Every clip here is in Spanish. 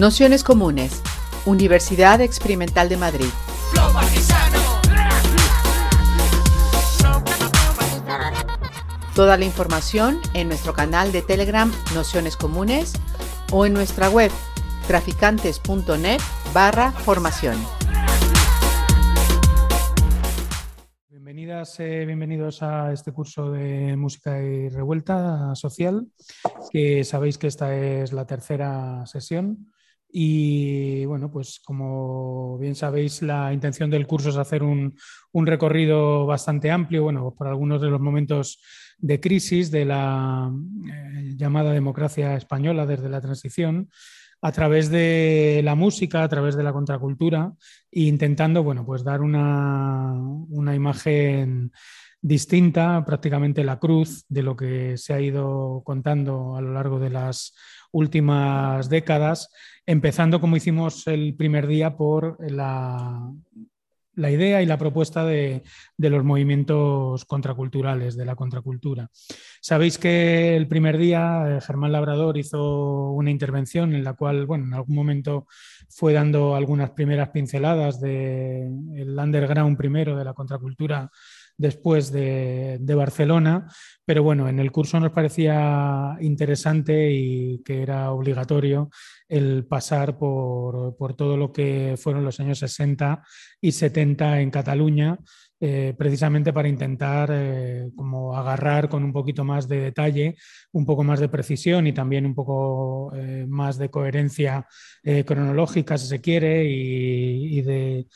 Nociones Comunes, Universidad Experimental de Madrid. Toda la información en nuestro canal de Telegram Nociones Comunes o en nuestra web traficantes.net barra formación. Bienvenidas, eh, bienvenidos a este curso de música y revuelta social, que sabéis que esta es la tercera sesión. Y bueno, pues como bien sabéis, la intención del curso es hacer un, recorrido bastante amplio, bueno, por algunos de los momentos de crisis de la eh, llamada democracia española desde la transición, a través de la música, a través de la contracultura, e intentando, bueno, pues dar una, una imagen distinta, prácticamente la cruz de lo que se ha ido contando a lo largo de las últimas décadas, empezando como hicimos el primer día por la, la idea y la propuesta de, los movimientos contraculturales, de la contracultura. Sabéis que el primer día eh, Germán Labrador hizo una intervención en la cual, bueno, en algún momento fue dando algunas primeras pinceladas del underground primero de la contracultura después de, Barcelona, pero bueno, en el curso nos parecía interesante y que era obligatorio el pasar por, por todo lo que fueron los años 60 y 70 en Cataluña, eh, precisamente para intentar eh, como agarrar con un poquito más de detalle, un poco más de precisión y también un poco eh, más de coherencia cronológica, si se quiere, y, de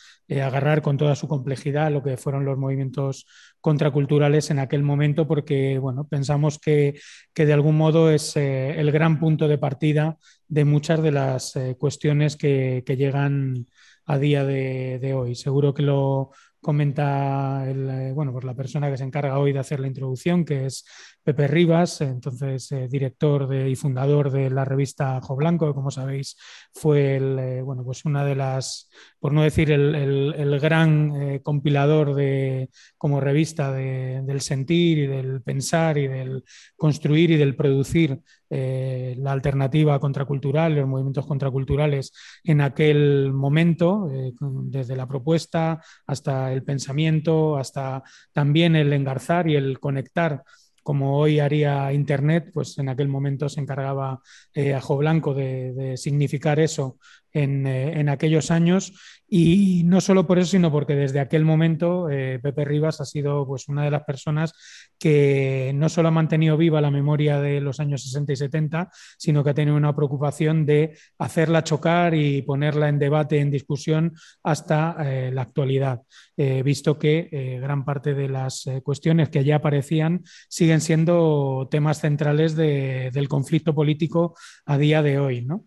agarrar con toda su complejidad lo que fueron los movimientos contraculturales en aquel momento, porque bueno, pensamos que, de algún modo es el gran punto de partida de muchas de las cuestiones que, llegan a día de, hoy. Seguro que lo, comenta el, eh, bueno, pues la persona que se encarga hoy de hacer la introducción, que es Pepe Rivas, entonces eh, director y fundador de la revista Jo Blanco, que como sabéis fue eh, bueno, pues una de las, por no decir el, el, gran compilador de, como revista del sentir y del pensar y del construir y del producir la alternativa contracultural, los movimientos contraculturales en aquel momento, desde la propuesta hasta el pensamiento, hasta también el engarzar y el conectar como hoy haría Internet, pues en aquel momento se encargaba eh, Ajo Blanco de, significar eso eh, en, aquellos años y no solo por eso, sino porque desde aquel momento eh, Pepe Rivas ha sido pues, una de las personas que no solo ha mantenido viva la memoria de los años 60 y 70, sino que ha tenido una preocupación de hacerla chocar y ponerla en debate, en discusión hasta eh, la actualidad, visto que gran parte de las cuestiones que ya aparecían siguen siendo temas centrales del conflicto político a día de hoy. ¿no?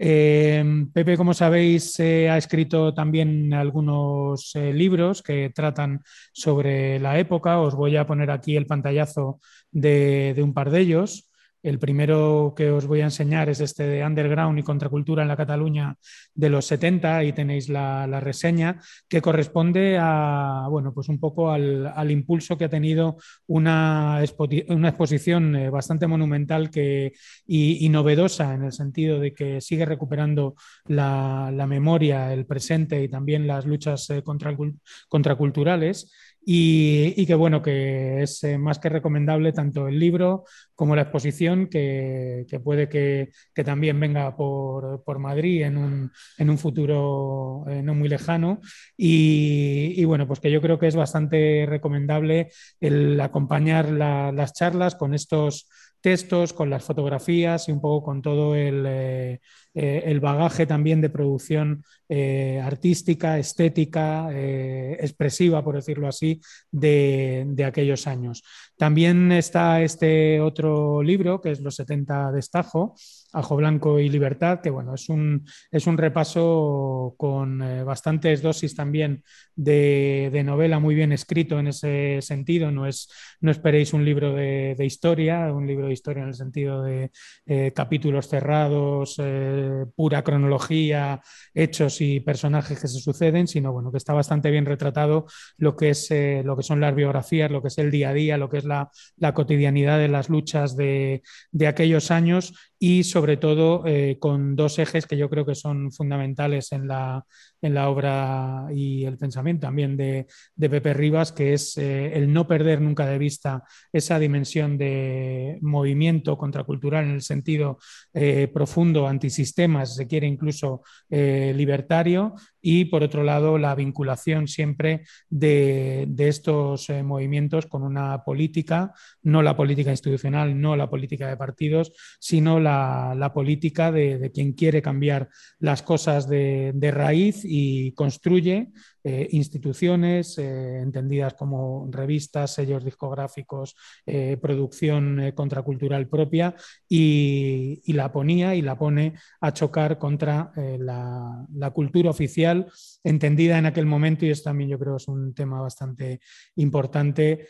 Eh, Pepe, como sabéis, ha escrito también algunos eh, libros que tratan sobre la época. Os voy a poner aquí el pantallazo de un par de ellos. El primero que os voy a enseñar es este de Underground y Contracultura en la Cataluña de los 70, ahí tenéis la, reseña, que corresponde a, bueno, pues un poco al, impulso que ha tenido una, una exposición eh, bastante monumental que, y, novedosa en el sentido de que sigue recuperando la, memoria, el presente y también las luchas eh, contraculturales y, que bueno, que es eh, más que recomendable tanto el libro como la exposición, que, puede que, también venga por, Madrid en un, futuro eh, no muy lejano. Y, bueno, pues que yo creo que es bastante recomendable el acompañar las charlas con estos textos, con las fotografías y un poco con todo el, eh, eh, bagaje también de producción eh, artística, estética, expresiva, por decirlo así, de, de, aquellos años. También está este otro libro, que es Los 70 de Estajo, Ajo Blanco y Libertad, que bueno, es un, es un repaso con eh, bastantes dosis también de, novela muy bien escrito en ese sentido. No, es, no esperéis un libro de, historia, un libro de historia en el sentido de eh, capítulos cerrados, eh, pura cronología, hechos y personajes que se suceden, sino bueno, que está bastante bien retratado lo que, es, lo que son las biografías, lo que es el día a día, lo que es la, cotidianidad de las luchas de, de aquellos años y sobre todo eh, con dos ejes que yo creo que son fundamentales en la, en la obra y el pensamiento también de, Pepe Rivas, que es eh, el no perder nunca de vista esa dimensión de movimiento contracultural en el sentido eh, profundo, antisistema, si se quiere incluso libertario, y por otro lado la vinculación siempre de, estos movimientos con una política, no la política institucional, no la política de partidos, sino la, política de, quien quiere cambiar las cosas de, de raíz y construye eh, instituciones eh, entendidas como revistas, sellos discográficos, eh, producción contracultural propia y, la ponía y la pone a chocar contra la, cultura oficial entendida en aquel momento y esto también yo creo es un tema bastante importante,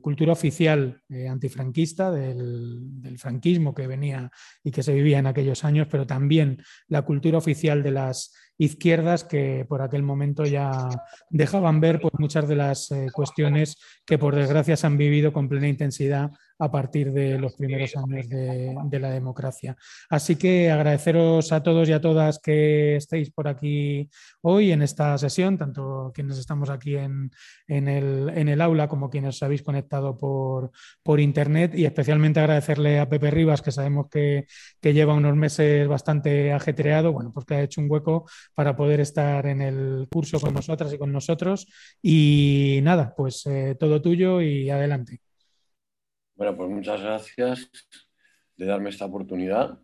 cultura oficial antifranquista del, del franquismo que venía y que se vivía en aquellos años, pero también la cultura oficial de las izquierdas que por aquel momento ya dejaban ver pues, muchas de las eh, cuestiones que por desgracia se han vivido con plena intensidad a partir de los primeros años de, la democracia. Así que agradeceros a todos y a todas que estéis por aquí hoy en esta sesión, tanto quienes estamos aquí en, el, aula como quienes os habéis conectado por, internet y especialmente agradecerle a Pepe Rivas, que sabemos que, lleva unos meses bastante ajetreado, bueno, pues que ha hecho un hueco para poder estar en el curso con nosotras y con nosotros. Y nada, pues eh, todo tuyo y adelante. Bueno, pues muchas gracias de darme esta oportunidad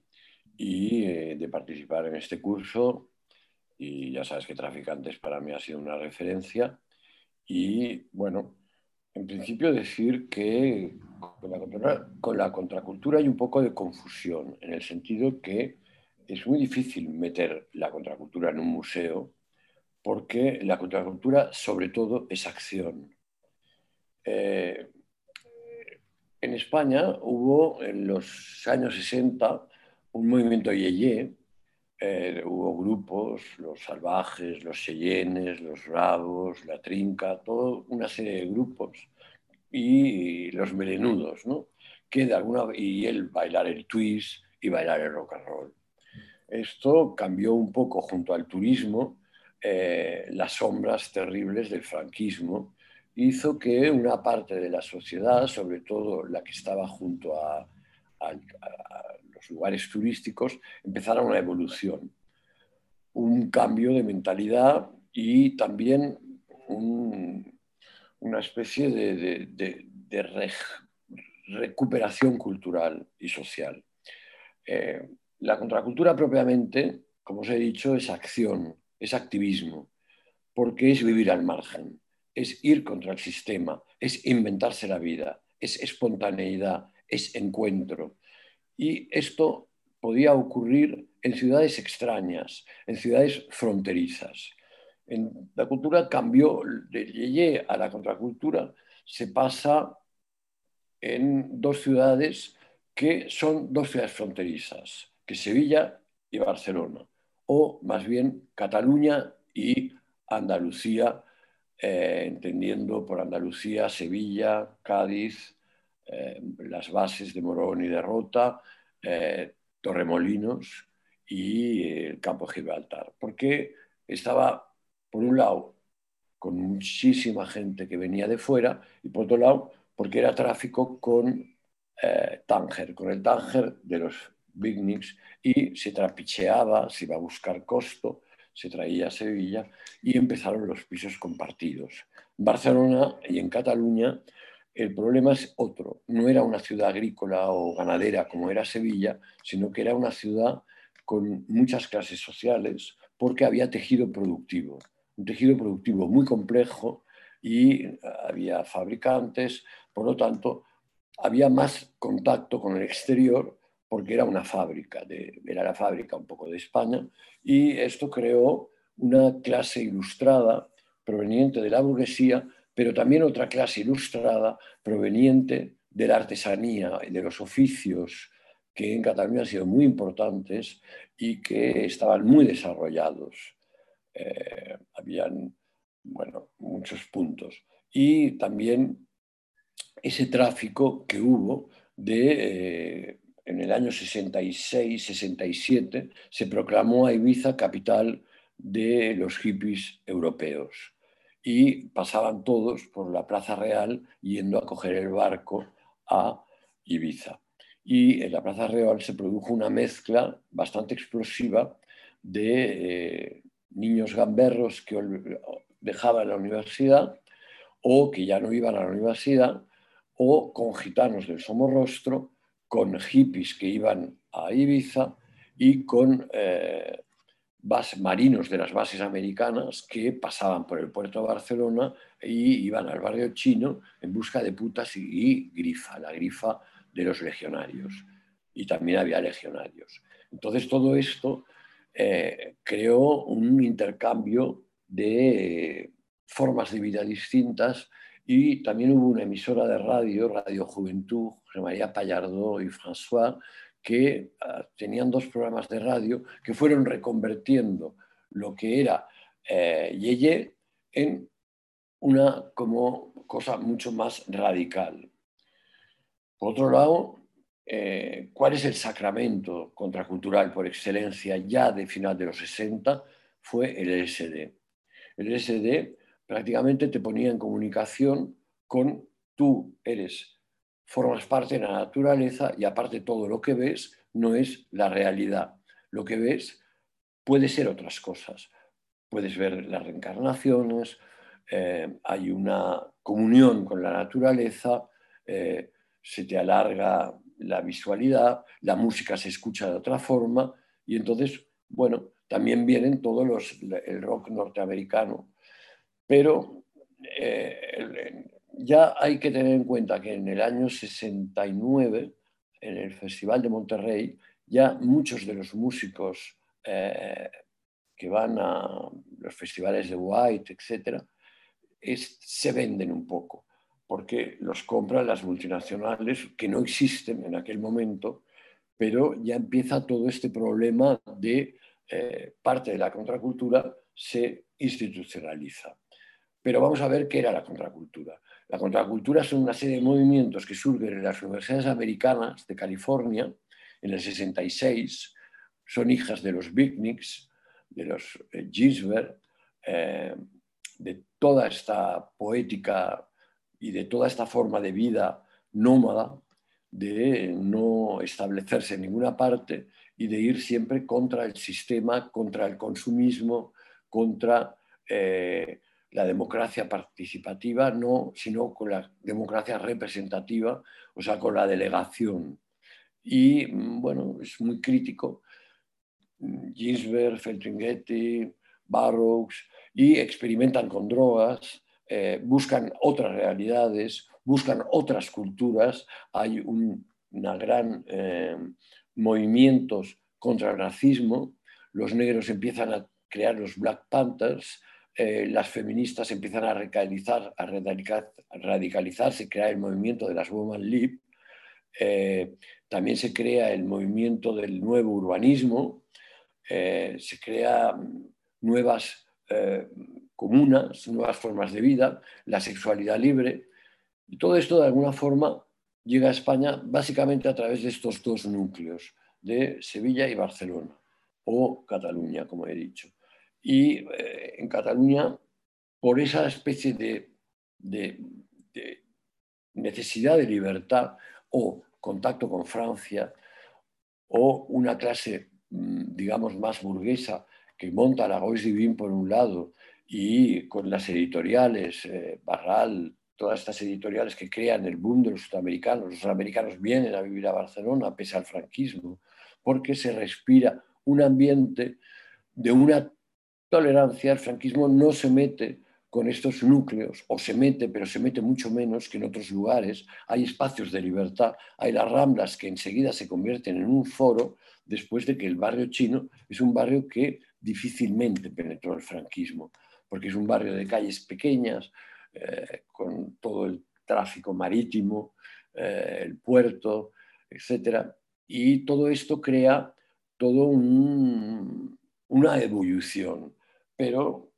y eh, de participar en este curso. Y ya sabes que Traficantes para mí ha sido una referencia. Y bueno, en principio decir que con la, contracultura hay un poco de confusión, en el sentido que es muy difícil meter la contracultura en un museo, porque la contracultura sobre todo es acción. Eh, en España hubo en los años 60 un movimiento yeye, eh, hubo grupos, los salvajes, los cheyennes, los rabos, la trinca, toda una serie de grupos y los melenudos, ¿no? Que de alguna y el bailar el twist y bailar el rock and roll. Esto cambió un poco junto al turismo eh, las sombras terribles del franquismo hizo que una parte de la sociedad, sobre todo la que estaba junto a, los lugares turísticos, empezara una evolución, un cambio de mentalidad y también una especie de, recuperación cultural y social. Eh, la contracultura propiamente, como os he dicho, es acción, es activismo, porque es vivir al margen es ir contra el sistema, es inventarse la vida, es espontaneidad, es encuentro. Y esto podía ocurrir en ciudades extrañas, en ciudades fronterizas. En la cultura cambió de Yeye a la contracultura, se pasa en dos ciudades que son dos ciudades fronterizas, que Sevilla y Barcelona, o más bien Cataluña y Andalucía, eh, entendiendo por Andalucía, Sevilla, Cádiz, eh, las bases de Morón y de Rota, eh, Torremolinos y el campo de Gibraltar, porque estaba, por un lado, con muchísima gente que venía de fuera y por otro lado, porque era tráfico con Tánger, con el Tánger de los beatniks y se trapicheaba, se iba a buscar costo se traía a Sevilla y empezaron los pisos compartidos. Barcelona y en Cataluña el problema es otro. No era una ciudad agrícola o ganadera como era Sevilla, sino que era una ciudad con muchas clases sociales porque había tejido productivo. Un tejido productivo muy complejo y había fabricantes, por lo tanto, había más contacto con el exterior porque era una fábrica, era la fábrica un poco de España, y esto creó una clase ilustrada proveniente de la burguesía, pero también otra clase ilustrada proveniente de la artesanía y de los oficios que en Cataluña han sido muy importantes y que estaban muy desarrollados. Eh, habían, bueno, muchos puntos. Y también ese tráfico que hubo de eh, en el año 66-67 se proclamó a Ibiza capital de los hippies europeos y pasaban todos por la Plaza Real yendo a coger el barco a Ibiza. Y en la Plaza Real se produjo una mezcla bastante explosiva de eh, niños gamberros que dejaban la universidad o que ya no iban a la universidad o con gitanos del Somorrostro, con hippies que iban a Ibiza y con eh, marinos de las bases americanas que pasaban por el puerto de Barcelona y iban al barrio chino en busca de putas y, grifa, la grifa de los legionarios. Y también había legionarios. Entonces todo esto eh, creó un intercambio de formas de vida distintas y también hubo una emisora de radio, Radio Juventud, José María Pallardo y François, que ah, tenían dos programas de radio que fueron reconvertiendo lo que era eh, Yeye en una como cosa mucho más radical. Por otro lado, eh, ¿cuál es el sacramento contracultural por excelencia ya de final de los 60? Fue el LSD. El LSD prácticamente te ponía en comunicación con tú eres, formas parte de la naturaleza y aparte todo lo que ves no es la realidad. Lo que ves puede ser otras cosas. Puedes ver las reencarnaciones, eh, hay una comunión con la naturaleza, eh, se te alarga la visualidad, la música se escucha de otra forma y entonces, bueno, también vienen todos los, el rock norteamericano, pero eh, ya hay que tener en cuenta que en el año 69, en el Festival de Monterrey, ya muchos de los músicos eh, que van a los festivales de White, etc., se venden un poco, porque los compran las multinacionales que no existen en aquel momento, pero ya empieza todo este problema de eh, parte de la contracultura se institucionaliza. Pero vamos a ver qué era la contracultura. La contracultura son una serie de movimientos que surgen en las universidades americanas de California en el 66, son hijas de los beatniks, de los eh, Ginsberg, eh, de toda esta poética y de toda esta forma de vida nómada, de no establecerse en ninguna parte y de ir siempre contra el sistema, contra el consumismo, contra eh, la democracia participativa, no, sino con la democracia representativa, o sea, con la delegación. Y mm, bueno, es muy crítico. Ginsberg, Feltringetti, Barrocks, y experimentan con drogas, eh, buscan otras realidades, buscan otras culturas. Hay un gran eh, movimientos contra el racismo. Los negros empiezan a crear los Black Panthers, eh, las feministas empiezan a radicalizar, a crear el movimiento de las Woman Lib, eh, también se crea el movimiento del nuevo urbanismo, eh, se crean nuevas comunas, nuevas formas de vida, la sexualidad libre, y todo esto de alguna forma llega a España básicamente a través de estos dos núcleos, de Sevilla y Barcelona, o Cataluña, como he dicho. Y eh, en Cataluña, por esa especie de, necesidad de libertad o contacto con Francia, o una clase, mm, digamos, más burguesa que monta la Gois Divin por un lado y con las editoriales, eh, Barral, todas estas editoriales que crean el boom de los sudamericanos. Los sudamericanos vienen a vivir a Barcelona pese al franquismo, porque se respira un ambiente de una tolerancia, el franquismo no se mete con estos núcleos, o se mete, pero se mete mucho menos que en otros lugares. Hay espacios de libertad, hay las ramblas que enseguida se convierten en un foro después de que el barrio chino es un barrio que difícilmente penetró el franquismo, porque es un barrio de calles pequeñas, eh, con todo el tráfico marítimo, eh, el puerto, etc. Y todo esto crea todo una evolución pero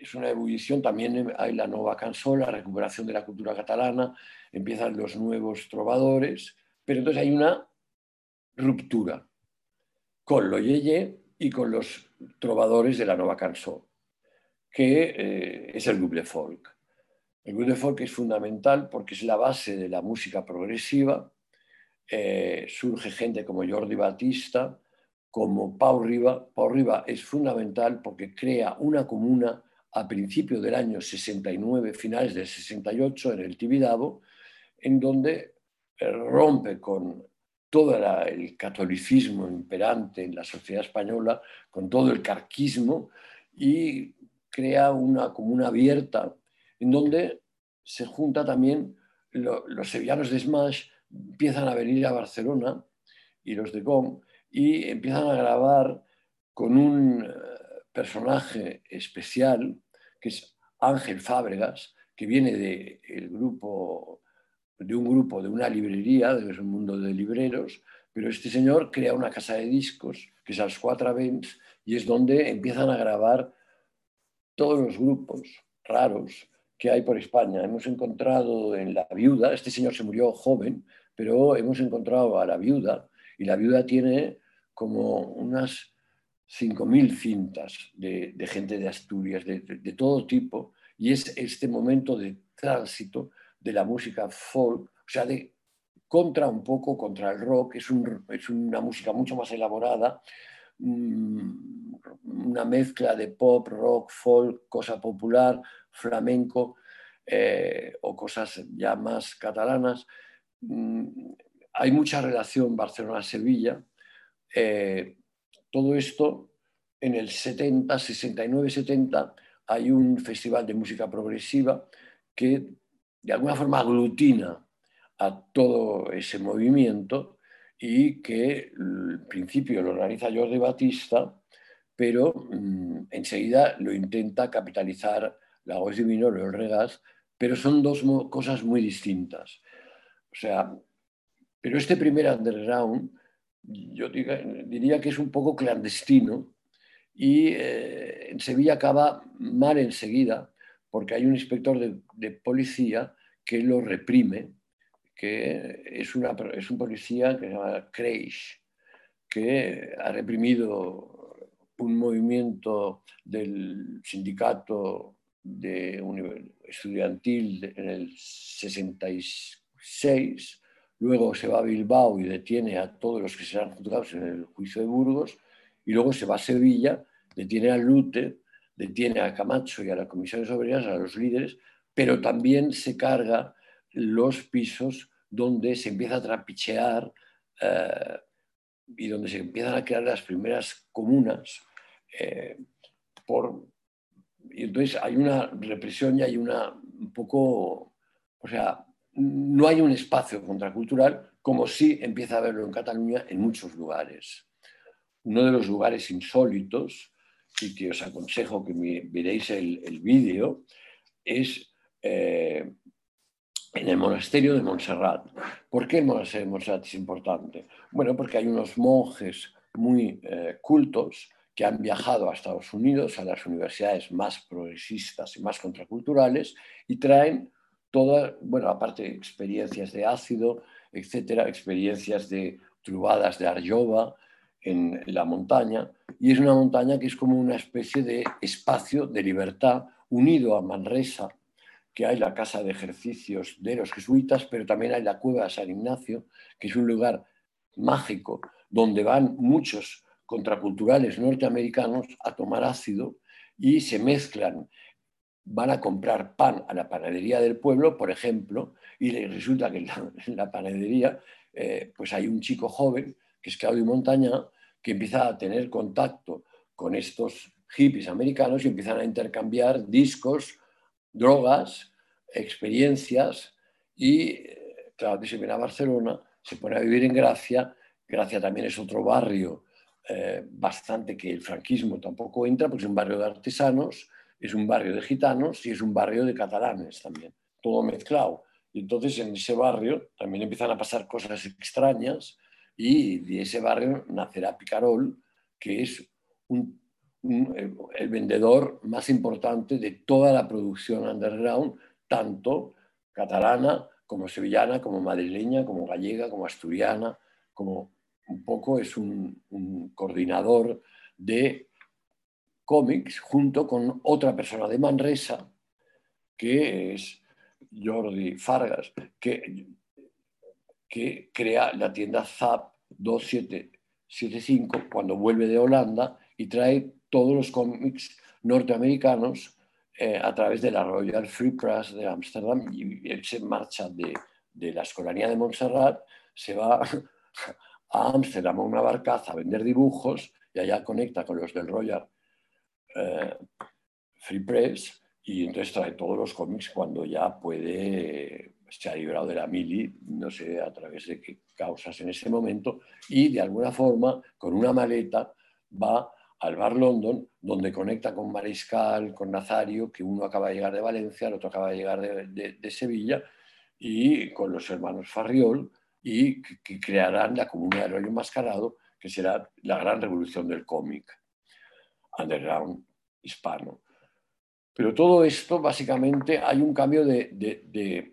es una ebullición, también hay la nueva canción, la recuperación de la cultura catalana, empiezan los nuevos trovadores, pero entonces hay una ruptura con lo yeye y con los trovadores de la Nova Cançó, que eh, es el de folk. El de folk es fundamental porque es la base de la música progresiva. Eh, surge gente como Jordi Batista, como Pau Riba. Pau Riba es fundamental porque crea una comuna a principios del año 69, finales del 68, en el Tibidabo, en donde eh, rompe con todo el catolicismo imperante en la sociedad española, con todo el carquismo, y crea una comuna abierta en donde se junta también los sevillanos de Smash, empiezan a venir a Barcelona y los de GOM, y empiezan a grabar con un eh, personaje especial que es Ángel Fábregas, que viene de, el grupo, de un grupo, de una librería, de un mundo de libreros, pero este señor crea una casa de discos, que es Als Cuatro Vents, y es donde empiezan a grabar todos los grupos raros que hay por España. Hemos encontrado en La Viuda, este señor se murió joven, pero hemos encontrado a La Viuda, y La Viuda tiene como unas 5.000 cintas de, gente de Asturias, de, todo tipo, y es este momento de tránsito de la música folk, o sea, de contra un poco, contra el rock, es, una música mucho más elaborada, mm, una mezcla de pop, rock, folk, cosa popular, flamenco eh, o cosas ya más catalanas. Mm, hay mucha relación Barcelona-Sevilla. Eh, todo esto en el 70, 69, 70, hay un festival de música progresiva que de alguna forma aglutina a todo ese movimiento y que al principio lo organiza Jordi Batista, pero mm, enseguida lo intenta capitalizar la voz Divino, el Regas, pero son dos cosas muy distintas. O sea, pero este primer underground yo diría que es un poco clandestino y eh, en Sevilla acaba mal enseguida porque hay un inspector de, policía que lo reprime, que es, una, es un policía que se llama Kreisch, que ha reprimido un movimiento del sindicato de estudiantil en el 66 luego se va a Bilbao y detiene a todos los que serán juzgados en el juicio de Burgos, y luego se va a Sevilla, detiene a Lute, detiene a Camacho y a las comisiones obreras, a los líderes, pero también se carga los pisos donde se empieza a trapichear eh, y donde se empiezan a crear las primeras comunas. Eh, por, y entonces hay una represión y hay una un poco, o sea, no hay un espacio contracultural como sí empieza a verlo en Cataluña en muchos lugares. Uno de los lugares insólitos, y que os aconsejo que veréis el, vídeo, es eh, en el monasterio de Montserrat. ¿Por qué el monasterio de Montserrat es importante? Bueno, porque hay unos monjes muy eh, cultos que han viajado a Estados Unidos, a las universidades más progresistas y más contraculturales, y traen todas, bueno, aparte experiencias de ácido, etcétera, experiencias de trubadas de Arjova en la montaña, y es una montaña que es como una especie de espacio de libertad unido a Manresa, que hay la casa de ejercicios de los jesuitas, pero también hay la cueva de San Ignacio, que es un lugar mágico donde van muchos contraculturales norteamericanos a tomar ácido y se mezclan van a comprar pan a la panadería del pueblo, por ejemplo, y resulta que en la, panadería eh, pues hay un chico joven, que es Claudio Montaña, que empieza a tener contacto con estos hippies americanos y empiezan a intercambiar discos, drogas, experiencias y eh, Claudio se viene a Barcelona, se pone a vivir en Gracia, Gracia también es otro barrio eh, bastante que el franquismo tampoco entra, porque es un barrio de artesanos, es un barrio de gitanos y es un barrio de catalanes también, todo mezclado. Y entonces en ese barrio también empiezan a pasar cosas extrañas y de ese barrio nacerá Picarol, que es el vendedor más importante de toda la producción underground, tanto catalana como sevillana, como madrileña, como gallega, como asturiana, como un poco es un, coordinador de cómics junto con otra persona de Manresa, que es Jordi Fargas, que, que crea la tienda Zap 2775 cuando vuelve de Holanda y trae todos los cómics norteamericanos eh, a través de la Royal Free Press de Ámsterdam y él se marcha de, de la Escolanía de Montserrat, se va a Ámsterdam a una barcaza a vender dibujos y allá conecta con los del Royal eh, Free Press y entonces trae todos los cómics cuando ya puede, se ha librado de la mili, no sé a través de qué causas en ese momento, y de alguna forma con una maleta va al Bar London, donde conecta con Mariscal, con Nazario, que uno acaba de llegar de Valencia, el otro acaba de llegar de Sevilla, y con los hermanos Farriol, y que, crearán la Comuna del Rollo Enmascarado, que será la gran revolución del cómic underground hispano. Pero todo esto, básicamente, hay un cambio de,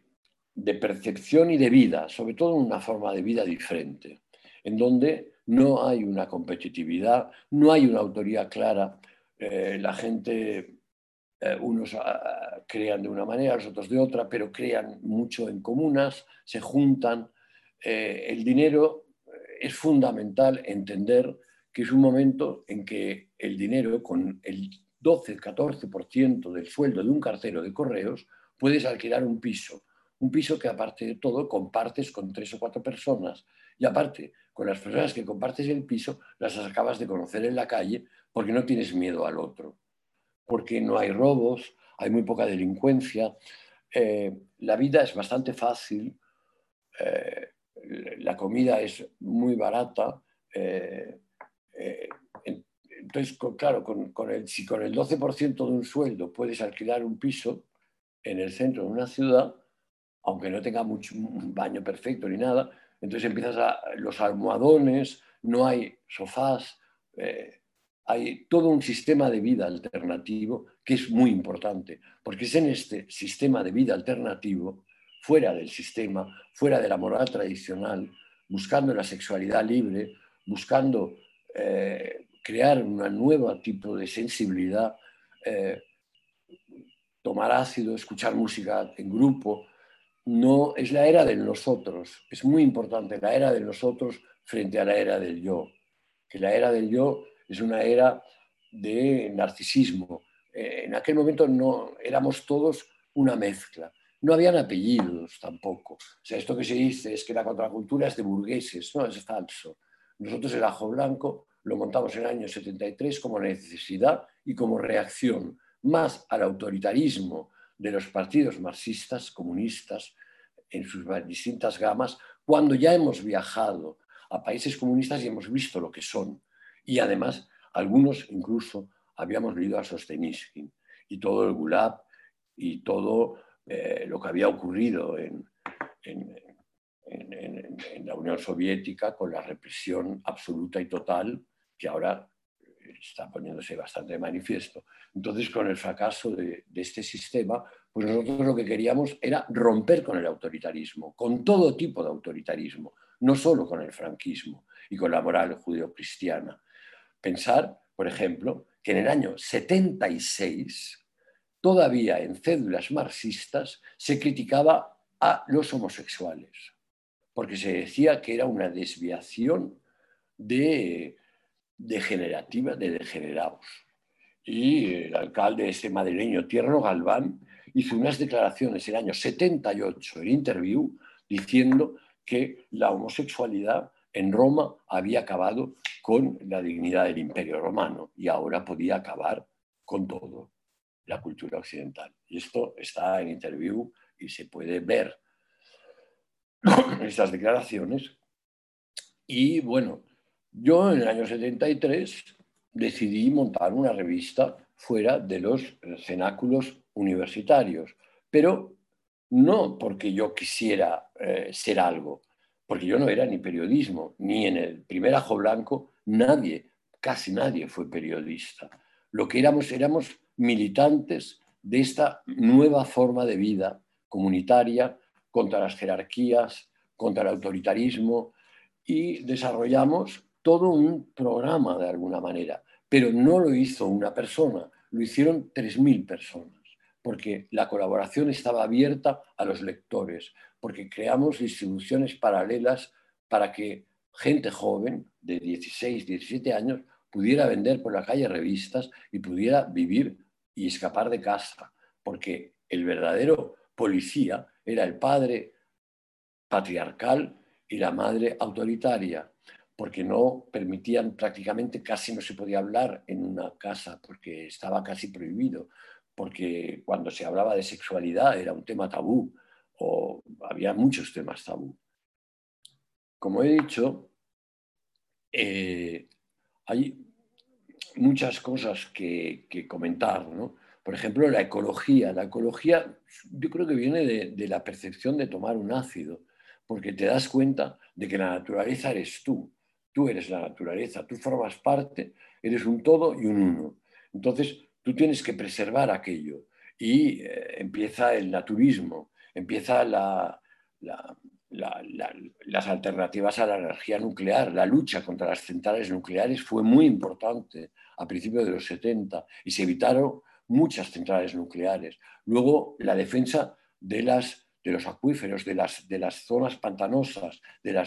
percepción y de vida, sobre todo una forma de vida diferente, en donde no hay una competitividad, no hay una autoría clara, eh, la gente, eh, unos ah, crean de una manera, los otros de otra, pero crean mucho en comunas, se juntan, eh, el dinero es fundamental entender que es un momento en que el dinero, con el 12-14% del sueldo de un cartero de correos, puedes alquilar un piso. Un piso que aparte de todo compartes con tres o cuatro personas y aparte con las personas que compartes el piso las acabas de conocer en la calle porque no tienes miedo al otro, porque no hay robos, hay muy poca delincuencia, eh, la vida es bastante fácil, la comida es muy barata. Eh, eh, entonces, claro, con, el, si con el 12% de un sueldo puedes alquilar un piso en el centro de una ciudad, aunque no tenga mucho, un baño perfecto ni nada, entonces empiezas a los almohadones, no hay sofás, eh, hay todo un sistema de vida alternativo que es muy importante, porque es en este sistema de vida alternativo fuera del sistema, fuera de la moral tradicional, buscando la sexualidad libre, buscando eh, crear un nuevo tipo de sensibilidad, eh, tomar ácido, escuchar música en grupo. No, es la era de nosotros, es muy importante, la era de nosotros frente a la era del yo, que la era del yo es una era de narcisismo. Eh, en aquel momento no éramos todos una mezcla no habían apellidos tampoco. O sea, esto que se dice es que la contracultura es de burgueses, no, es falso. Nosotros el ajo blanco lo montamos en el año 73 como necesidad y como reacción más al autoritarismo de los partidos marxistas, comunistas, en sus distintas gamas, cuando ya hemos viajado a países comunistas y hemos visto lo que son. Y además, algunos incluso habíamos leído a Sosteniskin y todo el Gulag y todo eh, lo que había ocurrido en, la Unión Soviética con la represión absoluta y total que ahora está poniéndose bastante de manifiesto. Entonces, con el fracaso de, este sistema, pues nosotros lo que queríamos era romper con el autoritarismo, con todo tipo de autoritarismo, no solo con el franquismo y con la moral judeocristiana. Pensar, por ejemplo, que en el año 76 todavía en cédulas marxistas se criticaba a los homosexuales, porque se decía que era una desviación de, degenerativa de degenerados. Y el alcalde este madrileño, Tierno Galván, hizo unas declaraciones en el año 78 en interview diciendo que la homosexualidad en Roma había acabado con la dignidad del imperio romano y ahora podía acabar con todo la cultura occidental. Y esto está en interview y se puede ver estas declaraciones. Y bueno, yo en el año 73 decidí montar una revista fuera de los cenáculos universitarios, pero no porque yo quisiera eh, ser algo, porque yo no era ni periodismo, ni en el primer ajo blanco nadie, casi nadie fue periodista. Lo que éramos éramos militantes de esta nueva forma de vida comunitaria contra las jerarquías, contra el autoritarismo y desarrollamos todo un programa de alguna manera, pero no lo hizo una persona, lo hicieron 3.000 personas, porque la colaboración estaba abierta a los lectores, porque creamos distribuciones paralelas para que gente joven de 16, 17 años pudiera vender por la calle revistas y pudiera vivir y escapar de casa, porque el verdadero policía era el padre patriarcal y la madre autoritaria, porque no permitían prácticamente, casi no se podía hablar en una casa, porque estaba casi prohibido, porque cuando se hablaba de sexualidad era un tema tabú, o había muchos temas tabú. Como he dicho, eh, hay muchas cosas que, comentar, Por ejemplo, la ecología. La ecología yo creo que viene de, la percepción de tomar un ácido, porque te das cuenta de que la naturaleza eres tú. Tú eres la naturaleza, tú formas parte, eres un todo y un uno. Entonces, tú tienes que preservar aquello. Y eh, empieza el naturismo, empieza la, las alternativas a la energía nuclear. La lucha contra las centrales nucleares fue muy importante a principios de los 70 y se evitaron muchas centrales nucleares. Luego, la defensa de, las, de los acuíferos, de las, de las zonas pantanosas, de la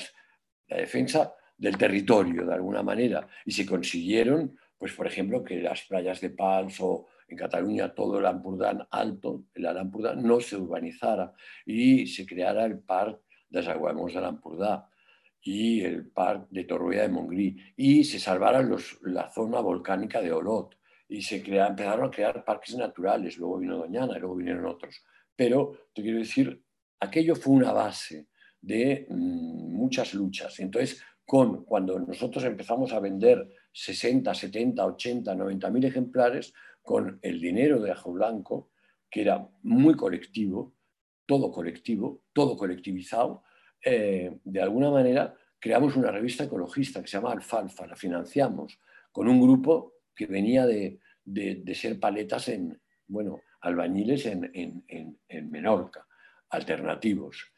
defensa del territorio, de alguna manera. Y se consiguieron, pues, por ejemplo, que las playas de Pals o en Cataluña todo el Ampurdán alto, el Ampurdán, no se urbanizara y se creara el Parque de Aiguamolls de l'Empordà y el parque de Torroella de Montgrí y se salvaron los, la zona volcánica de Olot y se crea, empezaron a crear parques naturales, luego vino Doñana y luego vinieron otros. Pero te quiero decir, aquello fue una base de mm, muchas luchas. Entonces, con, cuando nosotros empezamos a vender 60, 70, 80, 90 mil ejemplares, con el dinero de Ajo Blanco, que era muy colectivo, todo colectivo, todo colectivizado, eh, de alguna manera creamos una revista ecologista que se llama Alfalfa, la financiamos con un grupo que venía de, ser paletas en, bueno, albañiles en, en, Menorca, alternativos.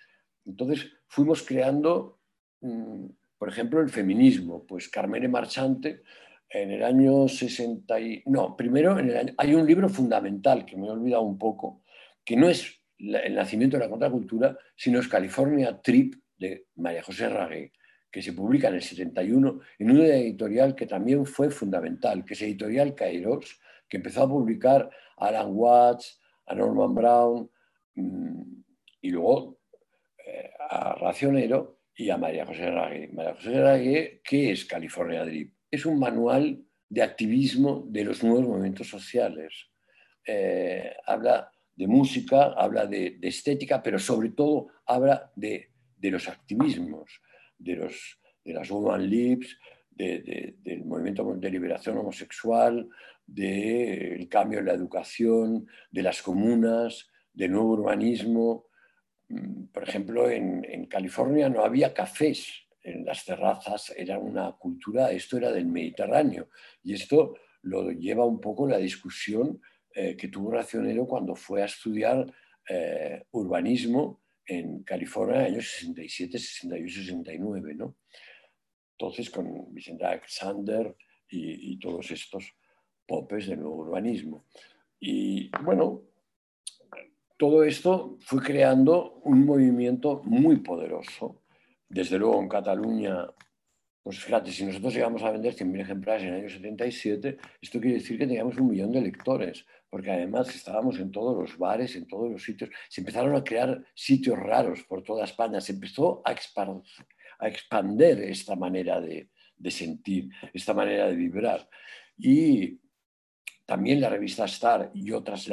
Entonces fuimos creando, mm, por ejemplo, el feminismo, pues Carmene Marchante en el año 60 y... No, primero en el hay un libro fundamental que me he olvidado un poco, que no es el nacimiento de la contracultura, sino es California Trip de María José Ragué, que se publica en el 71 en una editorial que también fue fundamental, que es Editorial Kairos, que empezó a publicar a Alan Watts, a Norman Brown mm, y luego eh, a Racionero y a María José Ragué. María José Ragué, ¿qué es California Trip? Es un manual de activismo de los nuevos movimientos sociales. Eh, habla de música, habla de, estética, pero sobre todo habla de, los activismos, de, los, de las Woman Lips, del movimiento de liberación homosexual, del cambio en la educación, de las comunas, del nuevo urbanismo. Mm, por ejemplo, en, en California no había cafés en las terrazas, era una cultura, esto era del Mediterráneo, y esto lo lleva un poco la discusión eh, que tuvo Racionero cuando fue a estudiar eh, urbanismo en California en años 67, 68, 69. ¿no? Entonces, con Vicente Alexander y, y todos estos popes del nuevo urbanismo. Y bueno, todo esto fue creando un movimiento muy poderoso. Desde luego en Cataluña pues fíjate, si nosotros llegamos a vender 100.000 ejemplares en el año 77, esto quiere decir que teníamos un millón de lectores, porque además estábamos en todos los bares, en todos los sitios. Se empezaron a crear sitios raros por toda España, se empezó a, expandir esta manera de, sentir, esta manera de vibrar. Y también la revista Star y otras,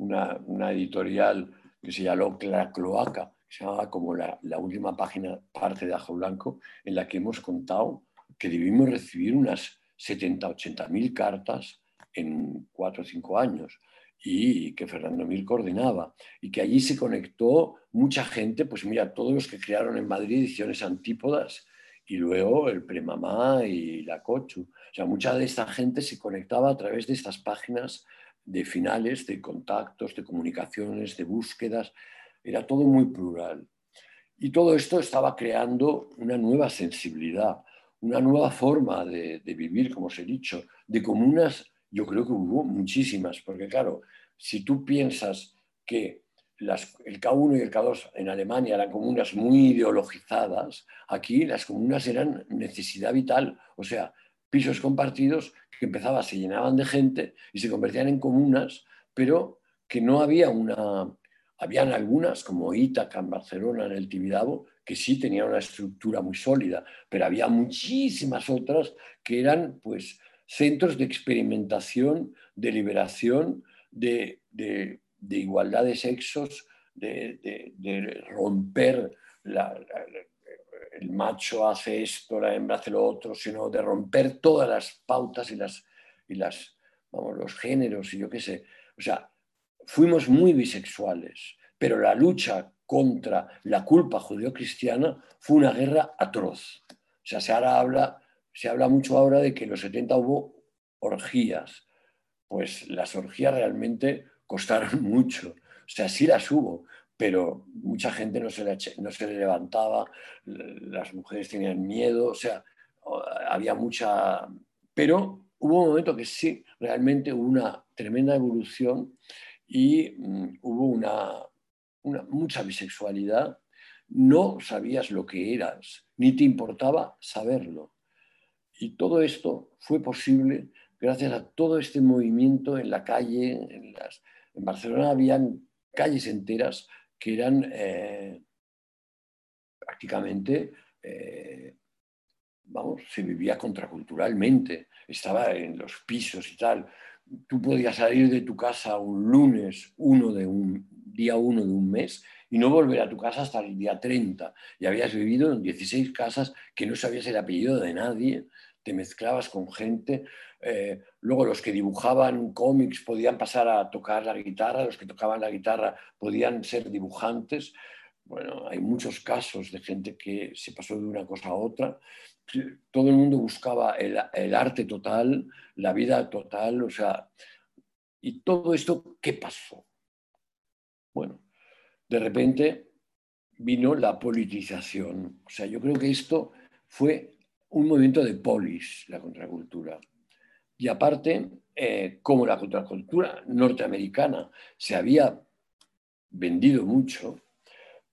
una, editorial que se llamó La Cloaca, se llama como la, última página, parte de Ajo Blanco, en la que hemos contado que debimos recibir unas 70, 80 mil cartas en cuatro o cinco años y que Fernando Mil coordinaba y que allí se conectó mucha gente, pues mira, todos los que crearon en Madrid ediciones antípodas y luego el Premamá y la Cochu. O sea, mucha de esta gente se conectaba a través de estas páginas de finales, de contactos, de comunicaciones, de búsquedas era todo muy plural. Y todo esto estaba creando una nueva sensibilidad, una nueva forma de, vivir, como os he dicho. De comunas, yo creo que hubo muchísimas, porque claro, si tú piensas que el K1 y el K2 en Alemania eran comunas muy ideologizadas, aquí las comunas eran necesidad vital, o sea, pisos compartidos que empezaban, se llenaban de gente y se convertían en comunas, pero que no había una... Habían algunas, como Ítaca en Barcelona, en el Tibidabo, que sí tenían una estructura muy sólida, pero había muchísimas otras que eran pues centros de experimentación, de liberación, de, de de igualdad de sexos, de, romper el macho hace esto, la hembra hace lo otro, sino de romper todas las pautas y, las, y las, vamos, los géneros y yo qué sé. O sea, fuimos muy bisexuales, pero la lucha contra la culpa judeocristiana fue una guerra atroz. O sea, se, ahora habla, se habla mucho ahora de que en los 70 hubo orgías. Pues las orgías realmente costaron mucho. O sea, sí las hubo, pero mucha gente no se le, no se le levantaba, las mujeres tenían miedo, o sea, había mucha... Pero hubo un momento que sí, realmente hubo una tremenda evolución y mm, hubo una, una, mucha bisexualidad. No sabías lo que eras, ni te importaba saberlo. Y todo esto fue posible gracias a todo este movimiento en la calle, en las, en Barcelona habían calles enteras que eran eh, prácticamente, eh, vamos, se vivía contraculturalmente, estaba en los pisos y tal. Tú podías salir de tu casa un lunes, uno de un día uno de un mes, y no volver a tu casa hasta el día 30. Y habías vivido en 16 casas que no sabías el apellido de nadie, te mezclabas con gente. Eh, luego los que dibujaban cómics podían pasar a tocar la guitarra, los que tocaban la guitarra podían ser dibujantes. Bueno, hay muchos casos de gente que se pasó de una cosa a otra. Todo el mundo buscaba el, el arte total, la vida total, o sea, ¿y todo esto qué pasó? Bueno, de repente vino la politización. O sea, yo creo que esto fue un movimiento de polis, la contracultura. Y aparte, eh, como la contracultura norteamericana se había vendido mucho,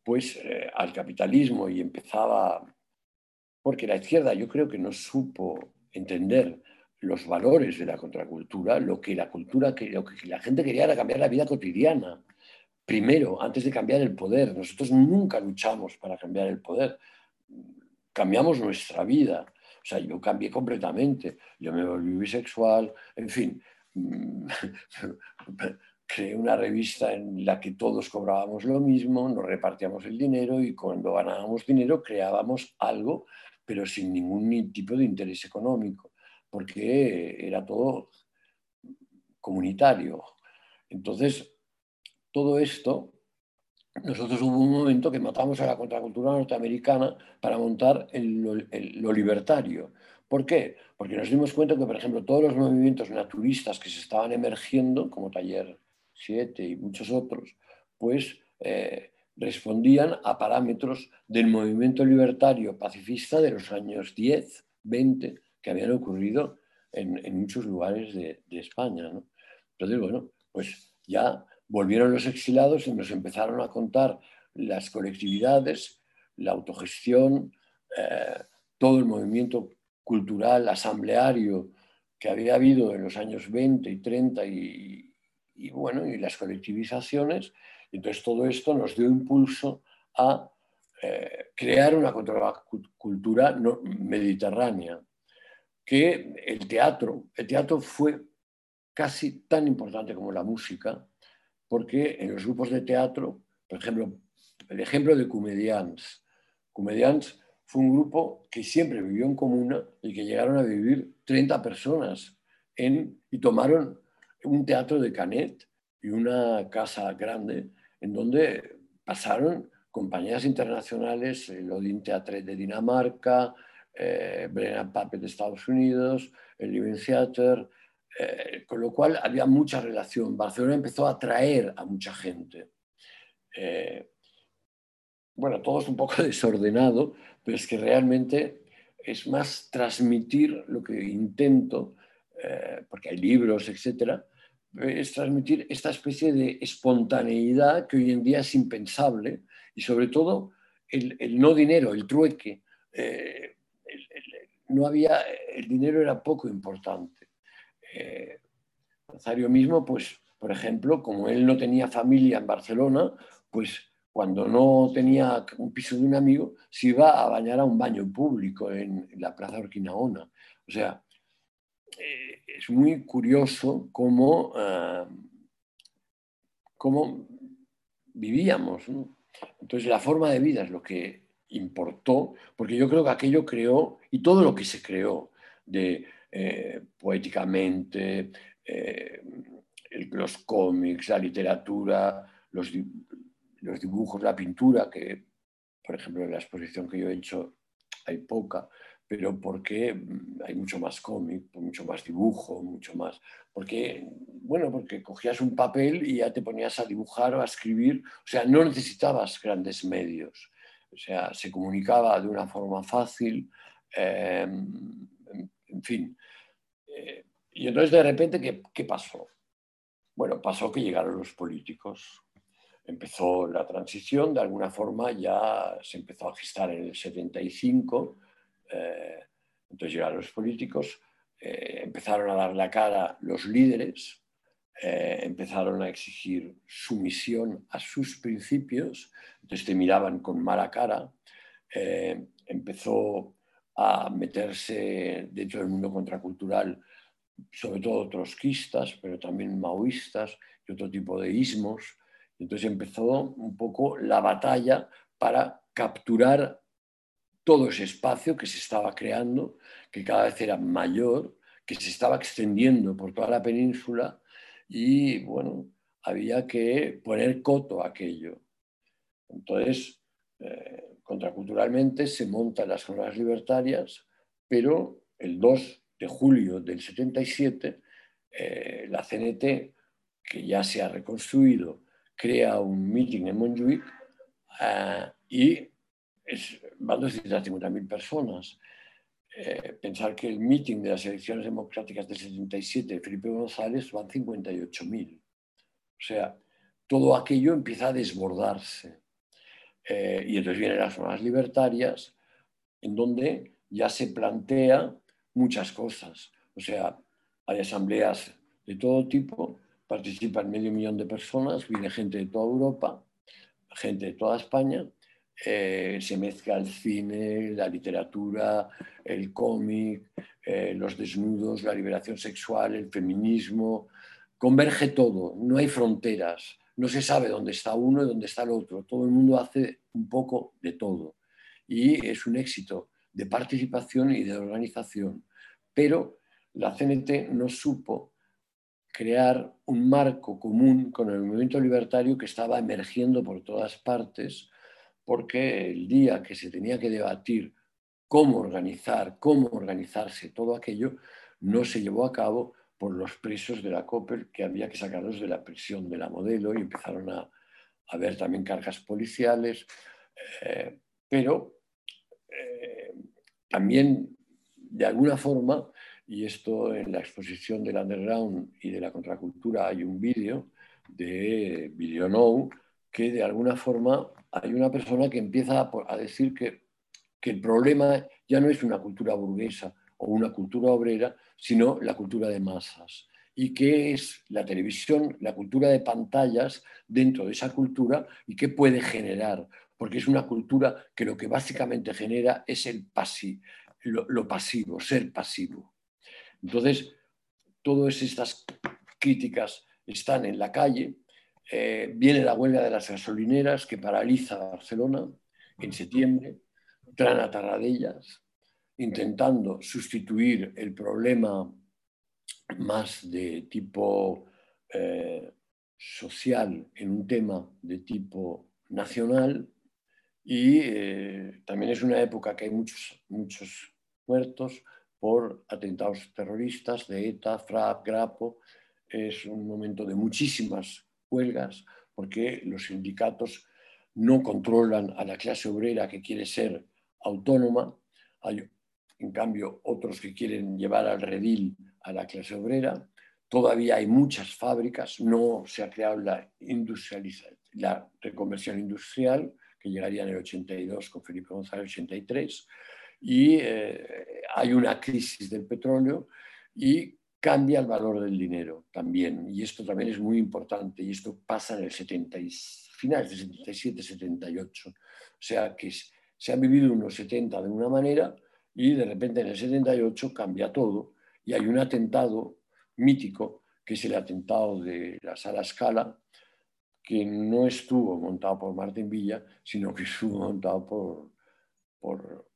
pues eh, al capitalismo y empezaba, porque la izquierda yo creo que no supo entender los valores de la contracultura, lo que la cultura, lo que la gente quería era cambiar la vida cotidiana. Primero, antes de cambiar el poder. Nosotros nunca luchamos para cambiar el poder cambiamos nuestra vida. O sea, yo cambié completamente. Yo me volví bisexual, en fin. Creé una revista en la que todos cobrábamos lo mismo, nos repartíamos el dinero y cuando ganábamos dinero creábamos algo, pero sin ningún tipo de interés económico, porque era todo comunitario. Entonces, todo esto nosotros hubo un momento que matamos a la contracultura norteamericana para montar lo libertario. ¿Por qué? Porque nos dimos cuenta que, por ejemplo, todos los movimientos naturistas que se estaban emergiendo, como Taller 7 y muchos otros, pues eh, respondían a parámetros del movimiento libertario pacifista de los años 10, 20, que habían ocurrido en, muchos lugares de, España. Entonces, bueno, pues ya volvieron los exilados y nos empezaron a contar las colectividades, la autogestión, eh, todo el movimiento cultural, asambleario que había habido en los años 20 y 30 y, bueno, y las colectivizaciones. Entonces todo esto nos dio impulso a eh, crear una cultura mediterránea, que el teatro, el teatro fue casi tan importante como la música, porque en los grupos de teatro, por ejemplo, el ejemplo de Comedians. Comedians fue un grupo que siempre vivió en comuna y que llegaron a vivir 30 personas en, y tomaron un teatro de Canet y una casa grande en donde pasaron compañías internacionales, el Odin Theatre de Dinamarca, eh, Brennan Puppet de Estados Unidos, el Living Theatre, eh, con lo cual había mucha relación. Barcelona empezó a atraer a mucha gente. Eh, bueno, todo es un poco desordenado, pero es que realmente es más transmitir lo que intento, eh, porque hay libros, etcétera, es transmitir esta especie de espontaneidad que hoy en día es impensable y sobre todo el, no dinero, el trueque. No había, el dinero era poco importante. Eh, mismo, pues, por ejemplo, como él no tenía familia en Barcelona, pues cuando no tenía un piso de un amigo, se iba a bañar a un baño público en, la Plaza Orquinaona. O sea, eh, es muy curioso cómo, eh, cómo vivíamos. Entonces, la forma de vida es lo que importó, porque yo creo que aquello creó, y todo lo que se creó, de eh, poéticamente, los cómics, la literatura, los, los dibujos, la pintura, que por ejemplo en la exposición que yo he hecho hay poca, pero porque hay mucho más cómic, mucho más dibujo, mucho más. Porque, bueno, porque cogías un papel y ya te ponías a dibujar o a escribir, o sea, no necesitabas grandes medios, o sea, se comunicaba de una forma fácil, em, en, fin. Eh, y entonces de repente, ¿qué, ¿qué pasó? Bueno, pasó que llegaron los políticos, empezó la transición, de alguna forma ya se empezó a gestar en el 75, eh, entonces llegaron los políticos, eh, empezaron a dar la cara los líderes, empezaron a exigir sumisión a sus principios, entonces te miraban con mala cara, empezó a meterse dentro del mundo contracultural sobre todo trotskistas, pero también maoístas y otro tipo de ismos, entonces empezó un poco la batalla para capturar todo ese espacio que se estaba creando, que cada vez era mayor, que se estaba extendiendo por toda la península y bueno, había que poner coto a aquello. Entonces, eh, contraculturalmente se montan las jornadas libertarias, pero el 2 de julio del 77, eh, la CNT, que ya se ha reconstruido crea un meeting en Montjuic eh, y es, van 250.000 personas. Eh, pensar que el meeting de las elecciones democráticas del 77 de Felipe González van 58.000. O sea, todo aquello empieza a desbordarse. Eh, y entonces vienen las zonas libertarias, en donde ya se plantea muchas cosas. O sea, hay asambleas de todo tipo participan medio millón de personas, viene gente de toda Europa, gente de toda España, eh, se mezcla el cine, la literatura, el cómic, eh, los desnudos, la liberación sexual, el feminismo, converge todo, no hay fronteras, no se sabe dónde está uno y dónde está el otro, todo el mundo hace un poco de todo. Y es un éxito de participación y de organización, pero la CNT no supo crear un marco común con el movimiento libertario que estaba emergiendo por todas partes, porque el día que se tenía que debatir cómo organizar, cómo organizarse todo aquello, no se llevó a cabo por los presos de la COPEL, que había que sacarlos de la prisión de la modelo y empezaron a haber también cargas policiales, eh, pero eh, también de alguna forma y esto en la exposición del underground y de la contracultura hay un vídeo de Video Now que de alguna forma hay una persona que empieza a, decir que, que el problema ya no es una cultura burguesa o una cultura obrera, sino la cultura de masas. Y qué es la televisión, la cultura de pantallas dentro de esa cultura y qué puede generar. Porque es una cultura que lo que básicamente genera es el lo pasivo, ser pasivo. Entonces, todas estas críticas están en la calle. Eh, viene la huelga de las gasolineras que paraliza Barcelona en septiembre, Trana Tarradellas, intentando sustituir el problema más de tipo eh, social en un tema de tipo nacional y eh, también es una época que hay muchos, muchos muertos, por atentados terroristas de ETA, FRAP, Grapo. Es un momento de muchísimas huelgas porque los sindicatos no controlan a la clase obrera que quiere ser autónoma, en cambio otros que quieren llevar al redil a la clase obrera, todavía hay muchas fábricas, no se ha creado la, la reconversión industrial, que llegaría en el 82 con Felipe González, 83, y eh, hay una crisis del petróleo y cambia el valor del dinero también. Y esto también es muy importante y esto pasa en el 70 finales del 77, 78. O sea que se han vivido unos 70 de una manera y de repente en el 78 cambia todo y hay un atentado mítico que es el atentado de la sala Scala, que no estuvo montado por Martín Villa, sino que estuvo montado por, por,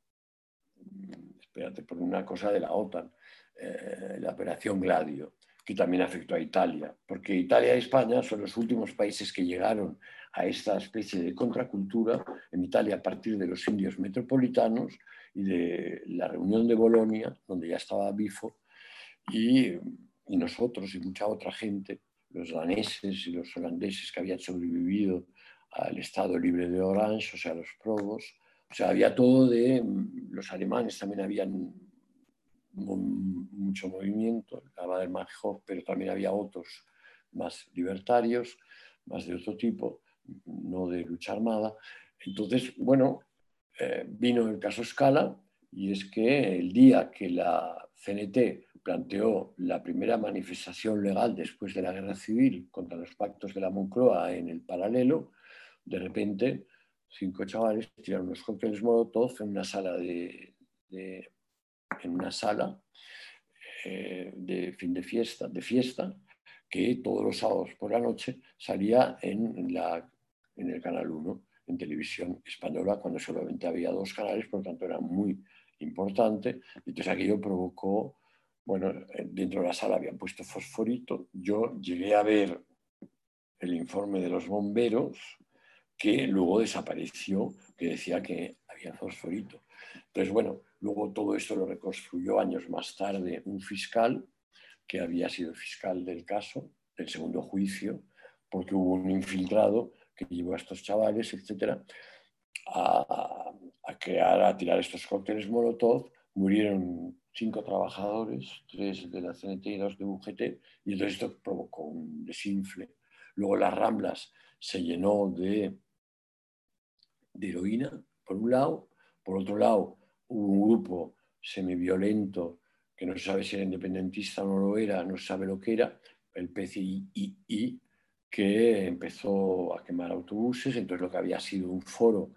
espérate, por una cosa de la OTAN, eh, la operación Gladio, que también afectó a Italia, porque Italia y España son los últimos países que llegaron a esta especie de contracultura en Italia a partir de los indios metropolitanos y de la reunión de Bolonia, donde ya estaba Bifo, y, nosotros y mucha otra gente los daneses y los holandeses que habían sobrevivido al Estado Libre de Orange, o sea, los probos. O sea, había todo de... Los alemanes también habían mucho movimiento, la Baden-Meinhof, pero también había otros más libertarios, más de otro tipo, no de lucha armada. Entonces, bueno, eh, vino el caso Scala y es que el día que la CNT planteó la primera manifestación legal después de la guerra civil contra los pactos de la Moncloa en el paralelo, de repente cinco chavales tiraron unos cócteles Molotov en una sala de, en una sala eh, de fin de fiesta, de fiesta que todos los sábados por la noche salía en, la, en el canal 1 en televisión española cuando solamente había dos canales, por lo tanto era muy importante. Entonces aquello provocó bueno, eh, dentro de la sala habían puesto fosforito. Yo llegué a ver el informe de los bomberos que luego desapareció, que decía que había fosforito. Entonces, bueno, luego todo esto lo reconstruyó años más tarde un fiscal que había sido fiscal del caso, del segundo juicio, porque hubo un infiltrado que llevó a estos chavales, etcétera, a, crear, a tirar estos cócteles Molotov. Murieron cinco trabajadores, tres de la CNT y dos de UGT, y entonces esto provocó un desinfle. Luego las Ramblas se llenó de, de heroína, por un lado, por otro lado hubo un grupo semiviolento que no se sabe si era independentista o no lo era, no sabe lo que era, el PCI, que empezó a quemar autobuses, entonces lo que había sido un foro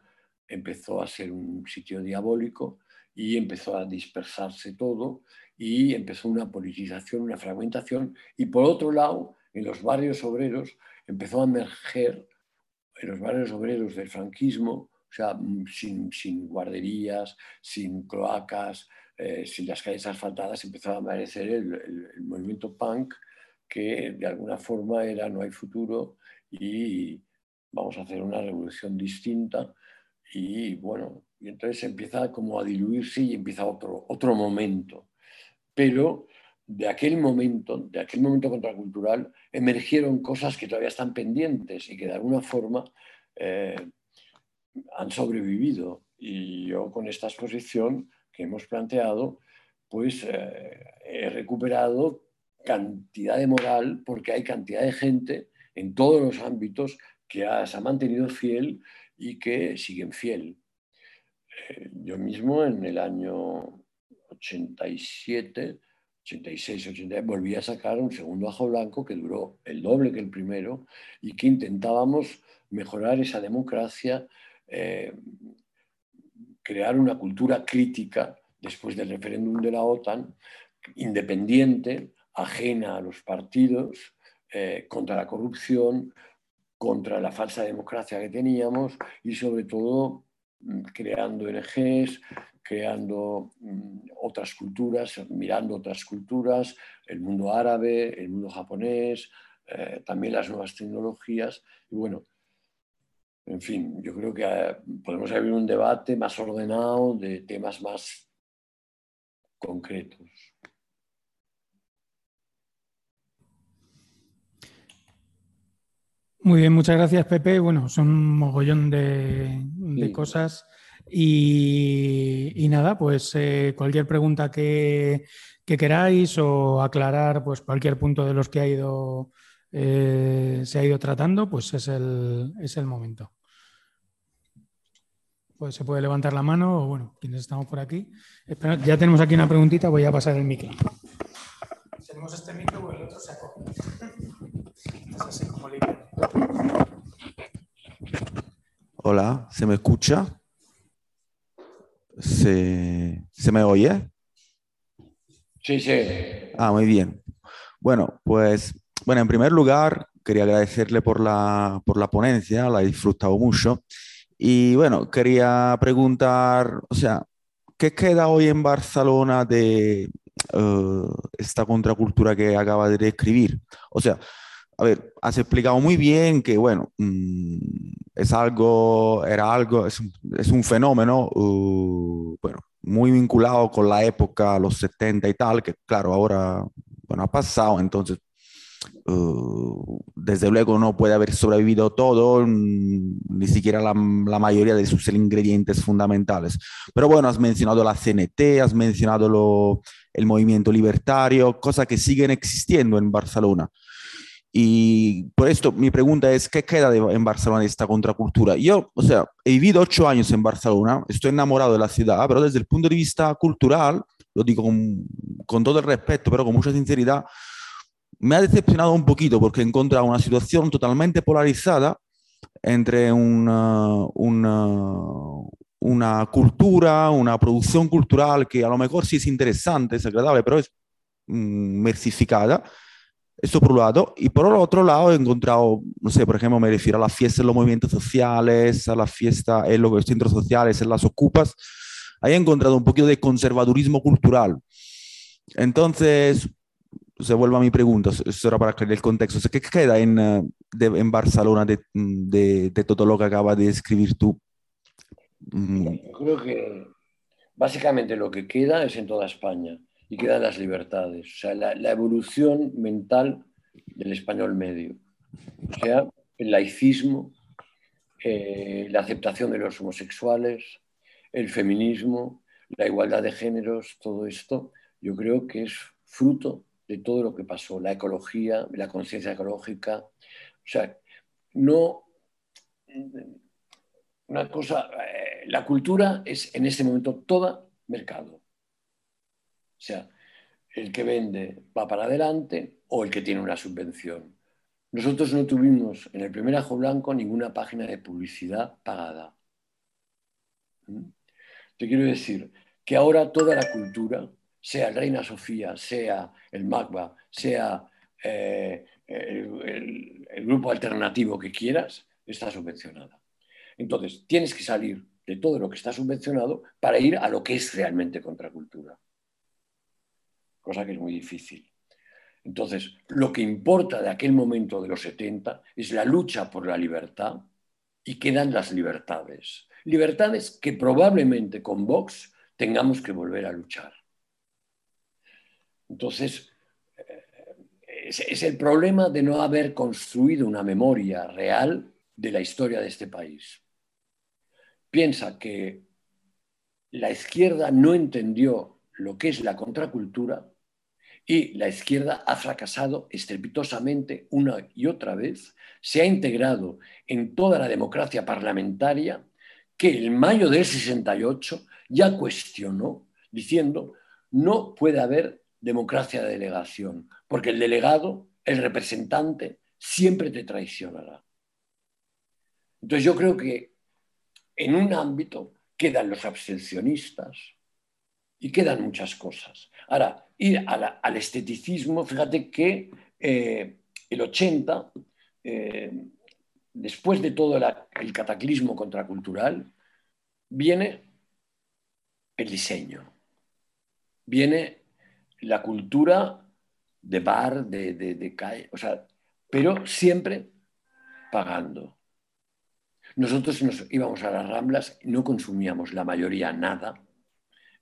empezó a ser un sitio diabólico y empezó a dispersarse todo y empezó una politización, una fragmentación y por otro lado, en los barrios obreros empezó a emerger, en los barrios obreros del franquismo, o sea, sin, sin guarderías, sin cloacas, eh, sin las calles asfaltadas, empezó a aparecer el movimiento punk que de alguna forma era no hay futuro y vamos a hacer una revolución distinta y bueno, y entonces empieza como a diluirse y empieza otro, otro momento. Pero de aquel momento, de aquel momento contracultural, emergieron cosas que todavía están pendientes y que de alguna forma eh, han sobrevivido. Y yo con esta exposición que hemos planteado, pues eh, he recuperado cantidad de moral porque hay cantidad de gente en todos los ámbitos que se ha mantenido fiel y que siguen fiel. Eh, yo mismo en el año 87, 86, 87, volví a sacar un segundo ajo blanco que duró el doble que el primero y que intentábamos mejorar esa democracia, eh, crear una cultura crítica después del referéndum de la OTAN, independiente, ajena a los partidos, eh, contra la corrupción, contra la falsa democracia que teníamos y sobre todo mm, creando ONGs, creando mm, otras culturas, mirando otras culturas, el mundo árabe, el mundo japonés, eh, también las nuevas tecnologías. Y bueno, en fin, yo creo que eh, podemos abrir un debate más ordenado de temas más concretos. Muy bien, muchas gracias Pepe. Bueno, son un mogollón de, cosas. Y, nada, pues eh, cualquier pregunta que, queráis o aclarar pues cualquier punto de los que ha ido, eh, se ha ido tratando, pues es el, es el momento. Pues se puede levantar la mano o bueno, quienes estamos por aquí. ya tenemos aquí una preguntita, voy a pasar el micro. Tenemos este micro, el otro se acoge. Es así como libre. Hola, ¿se me escucha? ¿Se, me oye? Sí, sí. Ah, muy bien. Bueno, pues, bueno, en primer lugar, quería agradecerle por la, por la ponencia, la he disfrutado mucho. Y bueno, quería preguntar, o sea, ¿qué queda hoy en Barcelona de eh, esta contracultura que acaba de describir? O sea, a ver, has explicado muy bien que, bueno, mm, es algo, era algo, es, un fenómeno, uh, bueno, muy vinculado con la época, los 70 y tal, que claro, ahora, bueno, ha pasado, entonces, uh, desde luego no puede haber sobrevivido todo, mm, ni siquiera la, la, mayoría de sus ingredientes fundamentales. Pero bueno, has mencionado la CNT, has mencionado lo, el movimiento libertario, cosas que siguen existiendo en Barcelona. Y por esto mi pregunta es, ¿qué queda en Barcelona de esta contracultura? Yo, o sea, he vivido ocho años en Barcelona, estoy enamorado de la ciudad, pero desde el punto de vista cultural, lo digo con, con todo el respeto, pero con mucha sinceridad, me ha decepcionado un poquito porque he encontrado una situación totalmente polarizada entre una, una, una, cultura, una producción cultural que a lo mejor sí es interesante, es agradable, pero es mm, mercificada esto por un lado. Y por el otro lado he encontrado, no sé, por ejemplo, me refiero a las fiestas en los movimientos sociales, a la fiesta en los centros sociales, en las ocupas. Ahí he encontrado un poquito de conservadurismo cultural. Entonces, se vuelve a mi pregunta, eso era para aclarar el contexto. ¿Qué queda en, eh, en Barcelona de, de, de, todo lo que acabas de describir tú? Yo creo que básicamente lo que queda es en toda España y quedan las libertades, o sea, la, evolución mental del español medio, o sea, el laicismo, eh, la aceptación de los homosexuales, el feminismo, la igualdad de géneros, todo esto, yo creo que es fruto de todo lo que pasó, la ecología, la conciencia ecológica, o sea, no una cosa, eh, la cultura es en este momento toda mercado. O sea, el que vende va para adelante o el que tiene una subvención. Nosotros no tuvimos en el primer ajo blanco ninguna página de publicidad pagada. ¿Mm? Te quiero decir que ahora toda la cultura, sea Reina Sofía, sea el MACBA, sea eh, el grupo alternativo que quieras, está subvencionada. Entonces, tienes que salir de todo lo que está subvencionado para ir a lo que es realmente contracultura cosa que es muy difícil. Entonces, lo que importa de aquel momento de los 70 es la lucha por la libertad y quedan las libertades. Libertades que probablemente con Vox tengamos que volver a luchar. Entonces, eh, es, el problema de no haber construido una memoria real de la historia de este país. Piensa que la izquierda no entendió lo que es la contracultura y la izquierda ha fracasado estrepitosamente una y otra vez, se ha integrado en toda la democracia parlamentaria que en mayo del 68 ya cuestionó diciendo no puede haber democracia de delegación, porque el delegado, el representante, siempre te traicionará. Entonces yo creo que en un ámbito quedan los abstencionistas y quedan muchas cosas. Ahora, ir al esteticismo, fíjate que eh, el 80, eh, después de todo el cataclismo contracultural, viene el diseño, viene la cultura de bar, de, de, calle, o sea, pero siempre pagando. Nosotros nos íbamos a las ramblas, no consumíamos la mayoría nada,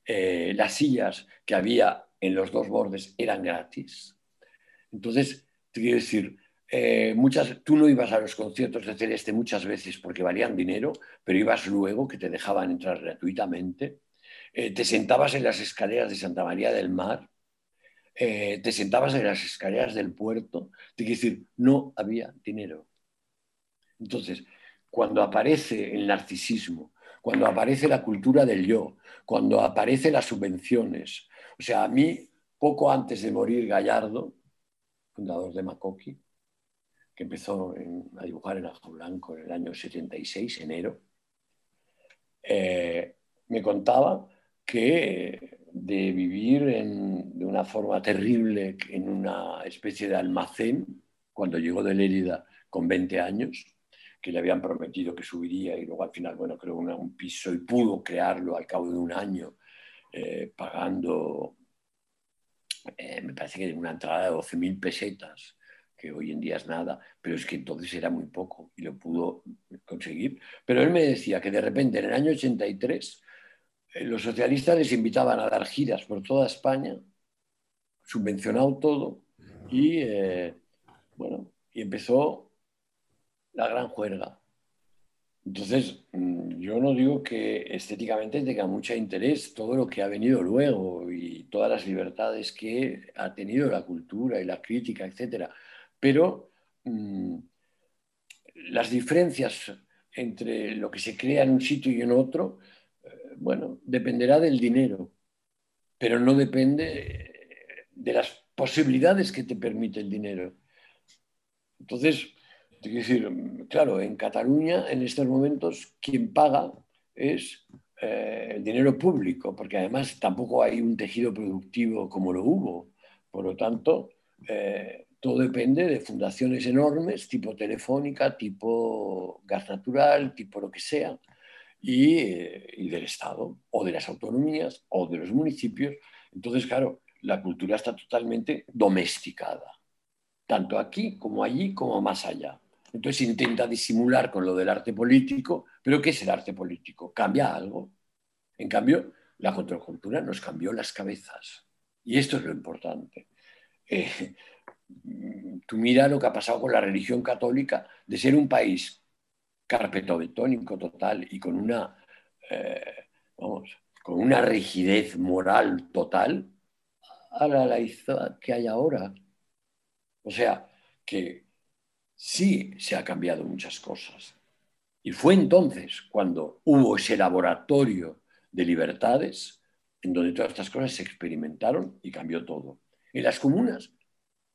eh, las sillas que había en los dos bordes eran gratis. Entonces, te quiero decir, eh, muchas, tú no ibas a los conciertos de Celeste muchas veces porque valían dinero, pero ibas luego, que te dejaban entrar gratuitamente. Eh, te sentabas en las escaleras de Santa María del Mar, eh, te sentabas en las escaleras del puerto, te quiero decir, no había dinero. Entonces, cuando aparece el narcisismo, cuando aparece la cultura del yo, cuando aparecen las subvenciones, o sea, a mí, poco antes de morir Gallardo, fundador de Macoqui, que empezó a dibujar en Ajo Blanco en el año 76, enero, eh, me contaba que de vivir de una forma terrible en una especie de almacén, cuando llegó de Lérida con 20 años, que le habían prometido que subiría y luego al final, bueno, creó un piso y pudo crearlo al cabo de un año, eh, pagando, eh, me parece que una entrada de 12.000 pesetas que hoy en día es nada, pero es que entonces era muy poco y lo pudo conseguir. Pero él me decía que de repente en el año 83 eh, los socialistas les invitaban a dar giras por toda España, subvencionado todo, y bueno, y empezó la gran juerga. Entonces, mm, yo no digo que estéticamente tenga mucho interés todo lo que ha venido luego y todas las libertades que ha tenido la cultura y la crítica, etcétera pero mm, las diferencias entre lo que se crea en un sitio y en otro, eh, bueno, dependerá del dinero, pero no depende de las posibilidades que te permite el dinero. Entonces, decir, claro, en Cataluña en estos momentos quien paga es eh, el dinero público, porque además tampoco hay un tejido productivo como lo hubo. Por lo tanto, eh, todo depende de fundaciones enormes, tipo Telefónica, tipo Gas Natural, tipo lo que sea, y, y, del Estado, o de las autonomías, o de los municipios. Entonces, claro, la cultura está totalmente domesticada, tanto aquí como allí, como más allá. Entonces intenta disimular con lo del arte político, pero ¿qué es el arte político? ¿Cambia algo? En cambio, la contracultura nos cambió las cabezas. Y esto es lo importante. Eh, tú mira lo que ha pasado con la religión católica, de ser un país carpetobetónico total y con una, eh, con una rigidez moral total, a la laicidad que hay ahora. O sea, que sí se ha cambiado muchas cosas. Y fue entonces cuando hubo ese laboratorio de libertades en donde todas estas cosas se experimentaron y cambió todo. En las comunas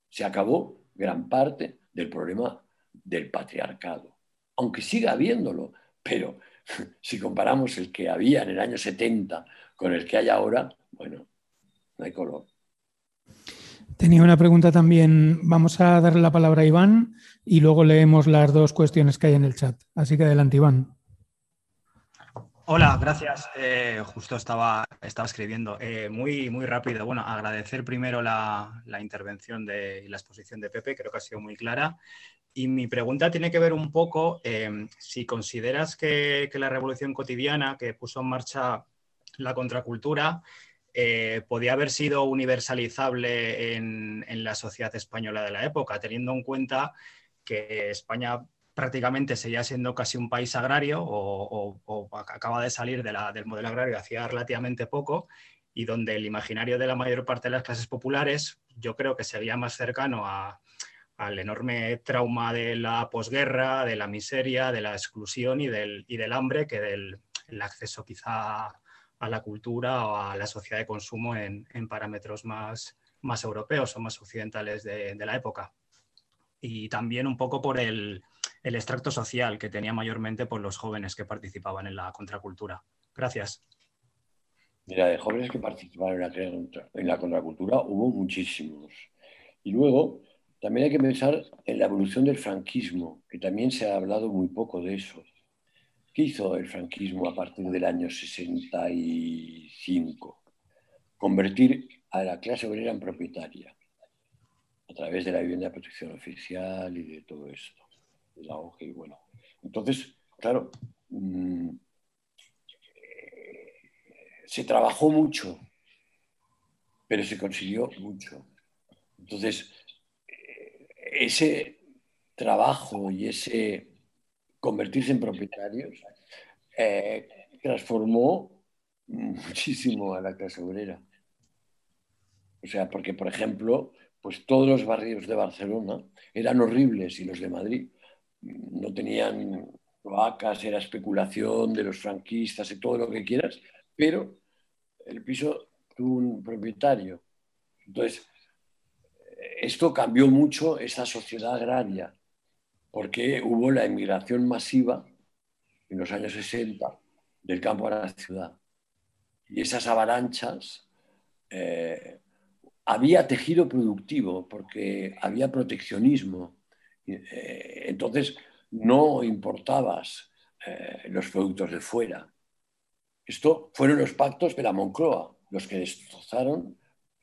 se acabó gran parte del problema del patriarcado, aunque siga habiéndolo, pero si comparamos el que había en el año 70 con el que hay ahora, bueno, no hay color. Tenía una pregunta también. Vamos a darle la palabra a Iván y luego leemos las dos cuestiones que hay en el chat. Así que adelante, Iván. Hola, gracias. Eh, justo estaba, estaba escribiendo. Eh, muy, muy rápido. Bueno, agradecer primero la, intervención de, y la exposición de Pepe, creo que ha sido muy clara. Y mi pregunta tiene que ver un poco em, si consideras que, la revolución cotidiana que puso en marcha la contracultura eh, podía haber sido universalizable en, en la sociedad española de la época, teniendo en cuenta que España prácticamente seguía siendo casi un país agrario o, acaba de salir del modelo agrario hacía relativamente poco y donde el imaginario de la mayor parte de las clases populares yo creo que sería más cercano al enorme trauma de la posguerra, de la miseria, de la exclusión y del, del hambre que del acceso quizá a la cultura o a la sociedad de consumo en, parámetros más, más europeos o más occidentales de la época. Y también un poco por el, el extracto social que tenía mayormente por los jóvenes que participaban en la contracultura. Gracias. Mira, de jóvenes que participaron en la, contracultura hubo muchísimos. Y luego también hay que pensar en la evolución del franquismo, que también se ha hablado muy poco de eso. ¿Qué hizo el franquismo a partir del año 65? Convertir a la clase obrera en propietaria a través de la vivienda de protección oficial y de todo esto la y bueno. Entonces, claro, mm, se trabajó mucho, pero se consiguió mucho. Entonces, ese trabajo y ese convertirse en propietarios eh, transformó muchísimo a la clase obrera. O sea, porque, por ejemplo, pues todos los barrios de Barcelona eran horribles y los de Madrid no tenían cloacas, era especulación de los franquistas y todo lo que quieras, pero el piso tuvo un propietario. Entonces, esto cambió mucho esa sociedad agraria, porque hubo la inmigración masiva en los años 60 del campo a la ciudad. Y esas avalanchas, eh, había tejido productivo, porque había proteccionismo. Eh, entonces, no importabas eh, los productos de fuera. Esto fueron los pactos de la Moncloa, los que destrozaron,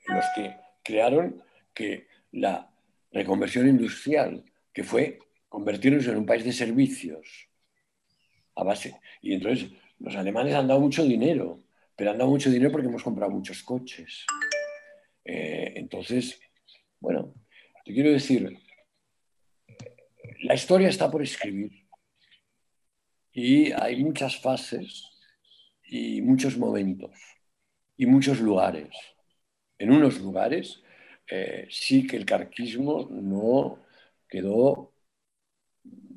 los que crearon que la reconversión industrial, que fue convertirnos en un país de servicios a base. Y entonces los alemanes han dado mucho dinero, pero han dado mucho dinero porque hemos comprado muchos coches. Eh, entonces, bueno, te quiero decir, la historia está por escribir y hay muchas fases y muchos momentos y muchos lugares. En unos lugares eh, sí que el carquismo no quedó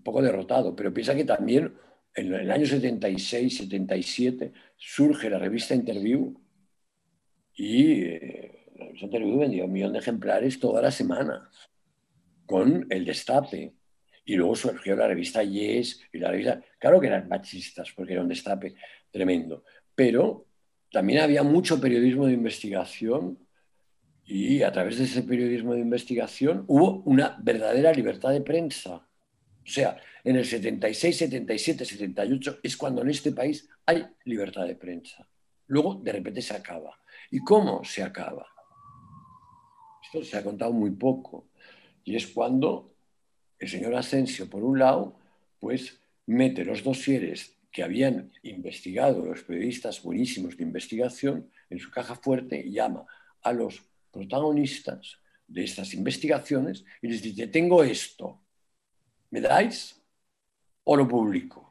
poco derrotado, pero piensa que también en el año 76, 77 surge la revista Interview y eh, la revista Interview vendía un millón de ejemplares todas las semanas con el destape. Y luego surgió la revista Yes y la revista... Claro que eran machistas porque era un destape tremendo, pero también había mucho periodismo de investigación y a través de ese periodismo de investigación hubo una verdadera libertad de prensa. O sea, en el 76, 77, 78 es cuando en este país hay libertad de prensa. Luego, de repente, se acaba. ¿Y cómo se acaba? Esto se ha contado muy poco. Y es cuando el señor Asensio, por un lado, pues mete los dosieres que habían investigado los periodistas buenísimos de investigación en su caja fuerte y llama a los protagonistas de estas investigaciones y les dice, tengo esto, ¿me dais o lo publico?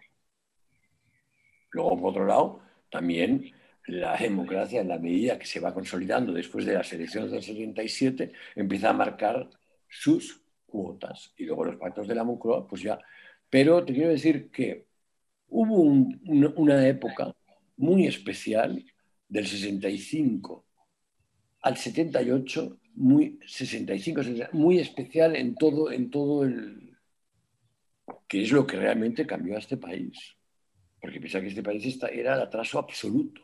Luego, por otro lado, también la democracia, en la medida que se va consolidando después de las elecciones del 77, empieza a marcar sus cuotas. Y luego los pactos de la Moncloa, pues ya. Pero te quiero decir que hubo una época muy especial del 65 al 78, muy 65, muy especial en todo, en todo el que es lo que realmente cambió a este país. Porque piensa que este país era el atraso absoluto.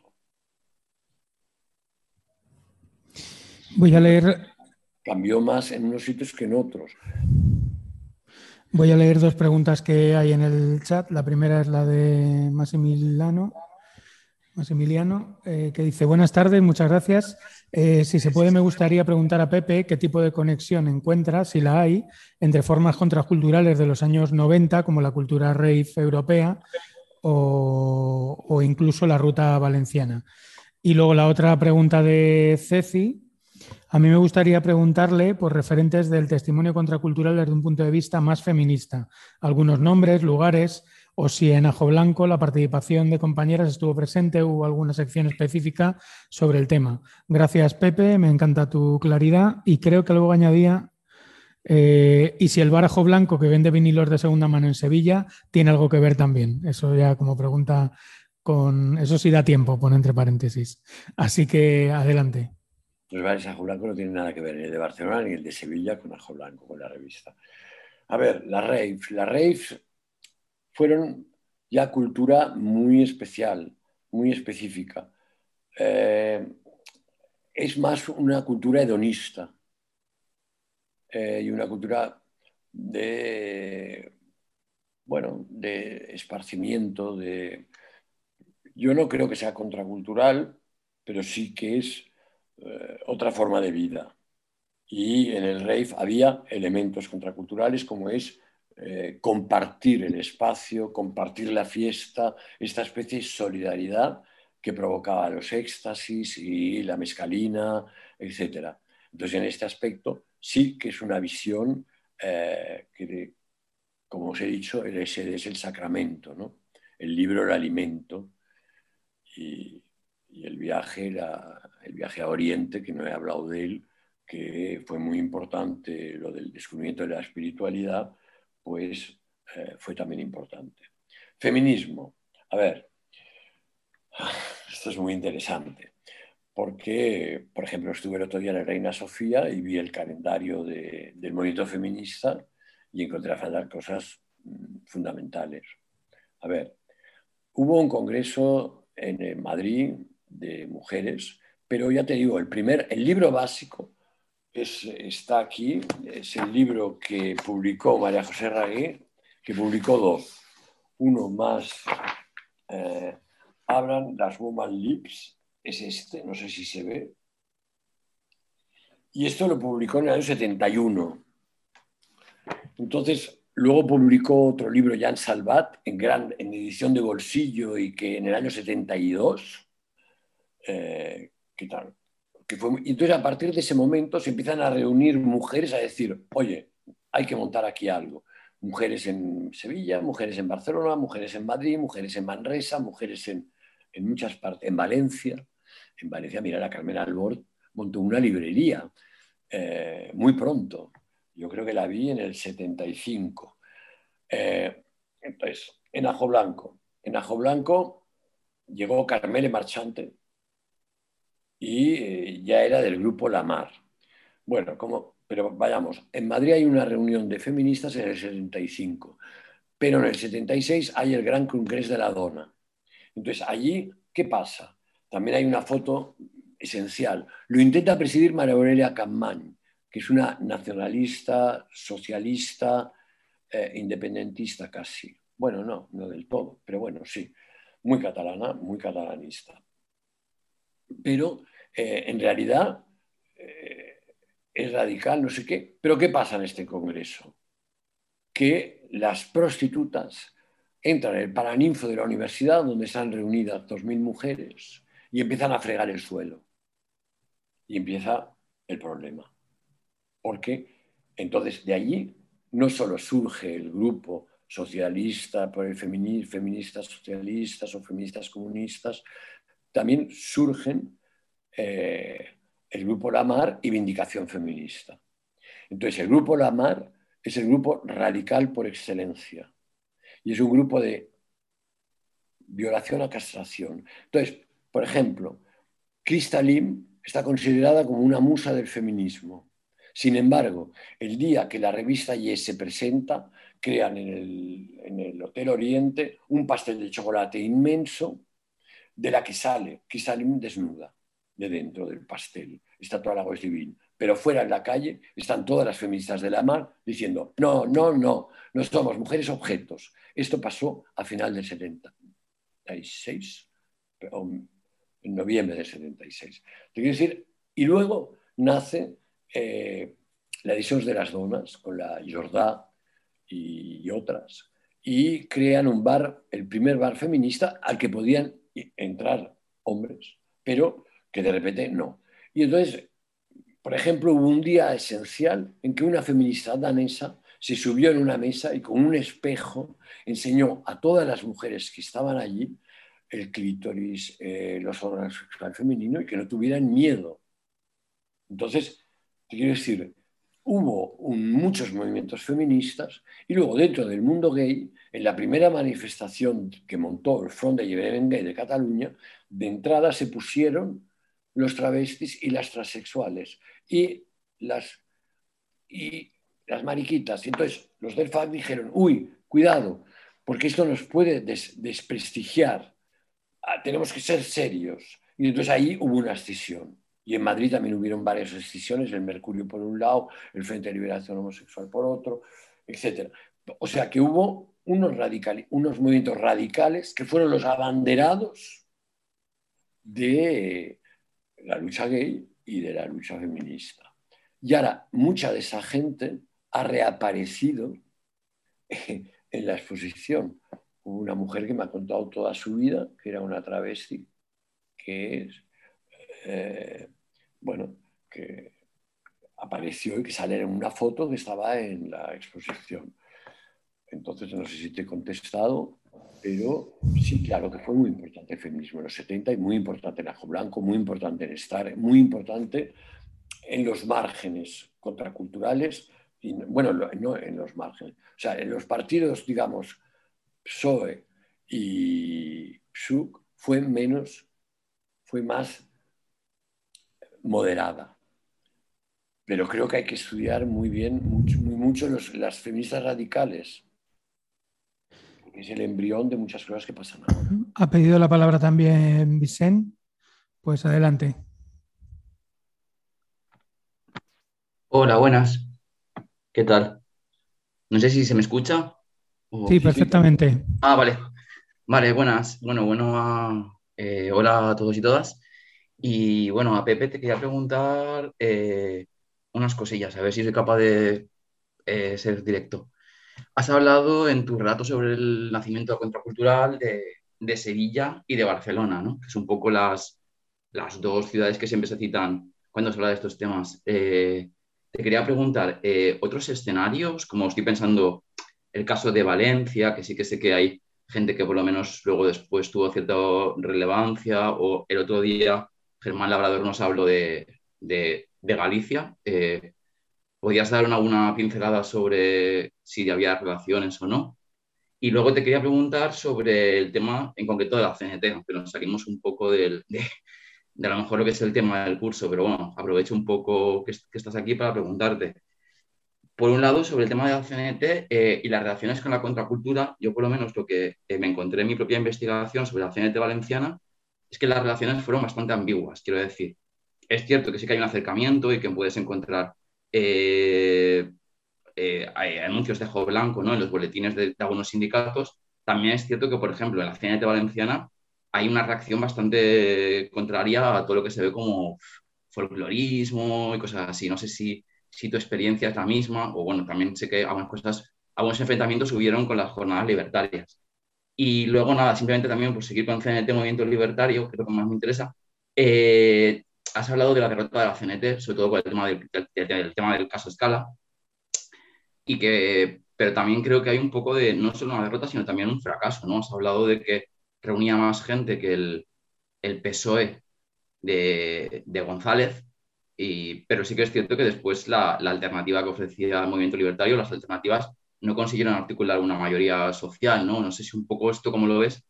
Voy a leer. Cambió más en unos sitios que en otros. Voy a leer dos preguntas que hay en el chat. La primera es la de Massimiliano. Maximiliano, eh, que dice, buenas tardes, muchas gracias. Eh, si se puede, me gustaría preguntar a Pepe qué tipo de conexión encuentra, si la hay, entre formas contraculturales de los años 90, como la cultura rave europea o, o incluso la ruta valenciana. Y luego la otra pregunta de Ceci, a mí me gustaría preguntarle por referentes del testimonio contracultural desde un punto de vista más feminista. Algunos nombres, lugares, o si en Ajo Blanco la participación de compañeras estuvo presente, hubo alguna sección específica sobre el tema. Gracias, Pepe, me encanta tu claridad y creo que luego añadía, eh, y si el bar Ajo Blanco que vende vinilos de segunda mano en Sevilla tiene algo que ver también. Eso ya como pregunta con... Eso sí da tiempo, pone entre paréntesis. Así que adelante. Los bares Ajo Blanco no tienen nada que ver ni el de Barcelona ni el de Sevilla con Ajo Blanco, con la revista. A ver, la rave. La fueron ya cultura muy especial, muy específica. Eh, es más una cultura hedonista eh, y una cultura de, bueno, de esparcimiento, de... Yo no creo que sea contracultural, pero sí que es eh, otra forma de vida. Y en el rave había elementos contraculturales como es eh, compartir el espacio, compartir la fiesta, esta especie de solidaridad que provocaba los éxtasis y la mescalina, etc. Entonces, en este aspecto sí que es una visión eh, que, como os he dicho, el SD es el sacramento, ¿no? el libro el alimento y, el viaje, el viaje a Oriente, que no he hablado de él, que fue muy importante, lo del descubrimiento de la espiritualidad, pues eh, fue también importante. Feminismo. A ver, esto es muy interesante, porque, por ejemplo, estuve el otro día en la Reina Sofía y vi el calendario del movimiento feminista y encontré a cosas mm, fundamentales. A ver, hubo un congreso en Madrid de mujeres, pero ya te digo, el primer, el libro básico está aquí, es el libro que publicó María José Ragué, que publicó dos. Uno más, eh, Hablan las Woman Lips, es este, no sé si se ve. Y esto lo publicó en el año 71. Entonces, luego publicó otro libro, Jan Salvat, en, gran, en edición de bolsillo y que en el año 72, eh, ¿qué tal? Entonces, a partir de ese momento, se empiezan a reunir mujeres a decir, oye, hay que montar aquí algo. Mujeres en Sevilla, mujeres en Barcelona, mujeres en Madrid, mujeres en Manresa, mujeres en, muchas partes, en Valencia. En Valencia, mira, la Carmen Albort montó una librería eh, muy pronto. Yo creo que la vi en el 75. Eh, entonces, en Ajo Blanco. En Ajo Blanco llegó Carmele Marchante, y eh, ya era del grupo La Mar. Bueno, como, pero vayamos, en Madrid hay una reunión de feministas en el 75, pero en el 76 hay el Gran Congreso de la Dona. Entonces, allí, ¿qué pasa? También hay una foto esencial. Lo intenta presidir María Aurelia Campmany, que es una nacionalista, socialista, eh, independentista casi. Bueno, no, no del todo, pero bueno, sí. Muy catalana, muy catalanista. Pero eh, en realidad eh, es radical, no sé qué. Pero ¿qué pasa en este Congreso? Que las prostitutas entran en el paraninfo de la universidad donde están reunidas 2.000 mujeres y empiezan a fregar el suelo. Y empieza el problema. Porque entonces de allí no solo surge el grupo socialista por el feminismo, feministas socialistas o feministas comunistas, también surgen eh, el grupo Lamar y Vindicación Feminista. Entonces, el grupo Lamar es el grupo radical por excelencia y es un grupo de violación a castración. Entonces, por ejemplo, Krista Lim está considerada como una musa del feminismo. Sin embargo, el día que la revista Yes se presenta, crean en el, en el Hotel Oriente un pastel de chocolate inmenso de la que sale Krista Lim desnuda de dentro del pastel. Está toda la divina. Pero fuera en la calle están todas las feministas de la mar diciendo, no, no, no, no somos mujeres objetos. Esto pasó a final del 76, en noviembre del 76. Te quiero decir, y luego nace eh, la edición de las donas con la Jordá y otras, y crean un bar, el primer bar feminista al que podían entrar hombres, pero que de repente no. Y entonces, por ejemplo, hubo un día esencial en que una feminista danesa se subió en una mesa y con un espejo enseñó a todas las mujeres que estaban allí el clítoris, eh, los órganos sexuales femeninos y que no tuvieran miedo. Entonces, quiero decir, hubo muchos movimientos feministas y luego dentro del mundo gay, en la primera manifestación que montó el Front de Gay de Cataluña, de entrada se pusieron los travestis y las transexuales y las, y las mariquitas. Y entonces los del FAC dijeron, uy, cuidado, porque esto nos puede desprestigiar, ah, tenemos que ser serios. Y entonces ahí hubo una escisión. Y en Madrid también hubieron varias escisiones, el Mercurio por un lado, el Frente de Liberación Homosexual por otro, etc. O sea que hubo unos, unos movimientos radicales que fueron los abanderados de, la lucha gay y de la lucha feminista. Y ahora mucha de esa gente ha reaparecido en la exposición. Hubo una mujer que me ha contado toda su vida, que era una travesti, que es, eh, bueno, que apareció y que sale en una foto que estaba en la exposición. Entonces, no sé si te he contestado, pero sí, claro que fue muy importante el feminismo en los 70 y muy importante en Ajo Blanco, muy importante en estar, muy importante en los márgenes contraculturales, bueno, no en los márgenes, o sea, en los partidos, digamos, PSOE y PSUC fue menos, fue más moderada. Pero creo que hay que estudiar muy bien, mucho, muy mucho las feministas radicales, que es el embrión de muchas cosas que pasan ahora. Ha pedido la palabra también Vicente. Pues adelante. Hola, buenas. ¿Qué tal? No sé si se me escucha. Sí, perfectamente. Ah, vale. Vale, buenas. Bueno, bueno, eh, hola a todos y todas. Y bueno, a Pepe te quería preguntar eh, unas cosillas, a ver si soy capaz de eh, ser directo. Has hablado en tu relato sobre el nacimiento contracultural de, Sevilla y de Barcelona, ¿no? que son un poco las, las dos ciudades que siempre se citan cuando se habla de estos temas. Eh, te quería preguntar, eh, ¿otros escenarios? Como estoy pensando el caso de Valencia, que sí que sé que hay gente que por lo menos luego después tuvo cierta relevancia, o el otro día Germán Labrador nos habló de, de, Galicia. Eh, ¿Podías dar alguna pincelada sobre si había relaciones o no? Y luego te quería preguntar sobre el tema en concreto de la CNT, aunque nos saquemos un poco de, a lo mejor lo que es el tema del curso, pero bueno, aprovecho un poco que, estás aquí para preguntarte. Por un lado, sobre el tema de la CNT eh, y las relaciones con la contracultura, yo por lo menos lo que eh, me encontré en mi propia investigación sobre la CNT valenciana es que las relaciones fueron bastante ambiguas, quiero decir. Es cierto que sí que hay un acercamiento y que puedes encontrar eh, eh, anuncios de juego blanco ¿no? en los boletines de, algunos sindicatos, también es cierto que, por ejemplo, en la CNT valenciana hay una reacción bastante contraria a todo lo que se ve como folclorismo y cosas así. No sé si, si tu experiencia es la misma o, bueno, también sé que algunas cosas, algunos enfrentamientos hubieron con las jornadas libertarias. Y luego, nada, simplemente también por seguir con CNT Movimiento Libertario, que es lo que más me interesa, eh, has hablado de la derrota de la CNT, sobre todo con el tema del, tema del caso Escala, y que, pero también creo que hay un poco de, no solo una derrota, sino también un fracaso, ¿no? Has hablado de que reunía más gente que el, PSOE de, González, y, pero sí que es cierto que después la, la, alternativa que ofrecía el movimiento libertario, las alternativas no consiguieron articular una mayoría social, ¿no? No sé si un poco esto, como lo ves,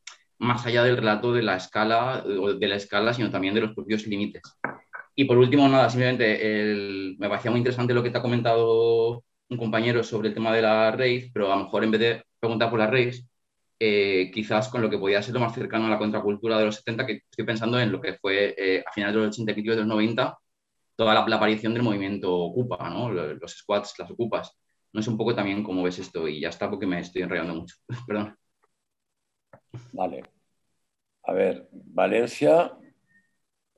más allá del relato de la escala, de la escala, sino también de los propios límites. Y por último, nada, simplemente me parecía muy interesante lo que te ha comentado un compañero sobre el tema de la raíz, pero a lo mejor en vez de preguntar por la raíz, eh, quizás con lo que podía ser lo más cercano a la contracultura de los 70, que estoy pensando en lo que fue eh, a finales de los 80 y de los 90, toda la, aparición del movimiento Ocupa, ¿no? los squats, las ocupas. No sé un poco también cómo ves esto y ya está porque me estoy enrollando mucho. Perdón. Vale. A ver, Valencia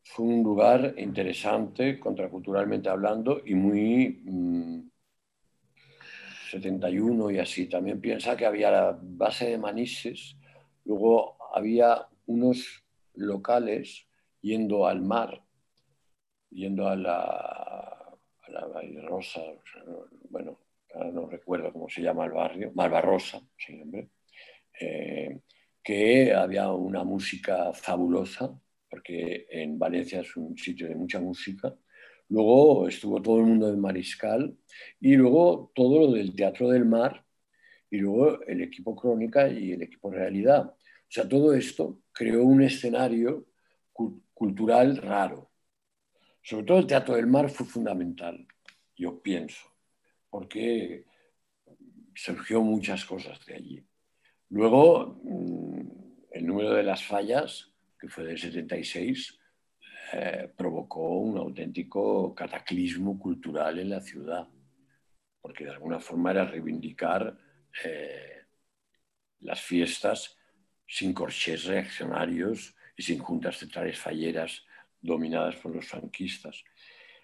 fue un lugar interesante, contraculturalmente hablando, y muy 71 mm, y así. También piensa que había la base de Manises, luego había unos locales yendo al mar, yendo a la, a la Rosa, bueno, no recuerdo cómo se llama el barrio, Malvarrosa, siempre. Eh, que había una música fabulosa, porque en Valencia es un sitio de mucha música. Luego estuvo todo el mundo del Mariscal y luego todo lo del Teatro del Mar y luego el equipo Crónica y el equipo Realidad. O sea, todo esto creó un escenario cultural raro. Sobre todo el Teatro del Mar fue fundamental, yo pienso, porque surgió muchas cosas de allí. Luego, mm, el número de las fallas, que fue del 76, eh, provocó un auténtico cataclismo cultural en la ciudad, porque de alguna forma era reivindicar eh, las fiestas sin corchés reaccionarios y sin juntas centrales falleras dominadas por los franquistas.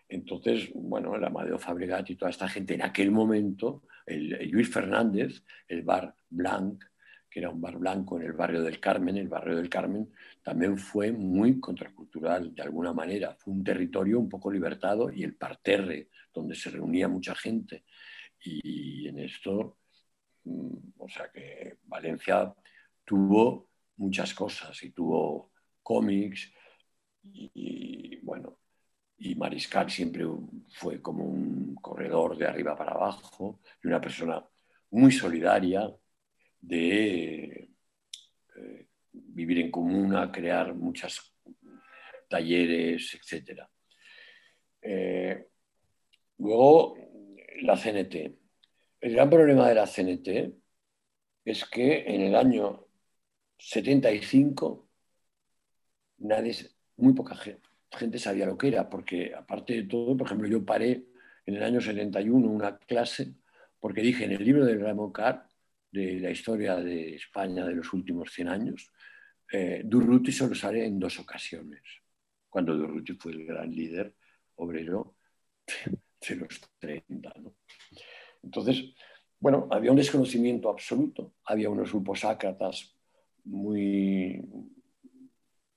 Entonces, bueno, el Amadeo Fabregat y toda esta gente en aquel momento, el, el Luis Fernández, el bar Blanc, que era un bar blanco en el barrio del Carmen. El barrio del Carmen también fue muy contracultural de alguna manera. Fue un territorio un poco libertado y el parterre, donde se reunía mucha gente. Y en esto Mm, o sea que Valencia tuvo muchas cosas y tuvo cómics y, bueno, y Mariscal siempre fue como un corredor de arriba para abajo y una persona muy solidaria de eh, vivir en comuna, crear muchos talleres, etc. Eh, luego, la CNT. El gran problema de la CNT es que en el año 75 nadie, muy poca gente, sabía lo que era, porque aparte de todo, por ejemplo, yo paré en el año 71 una clase porque dije en el libro de Ramón Carr, de la historia de España de los últimos 100 años, eh, Durruti solo sale en dos ocasiones, cuando Durruti fue el gran líder obrero de los 30. Entonces, bueno, había un desconocimiento absoluto, había unos grupos ácratas muy,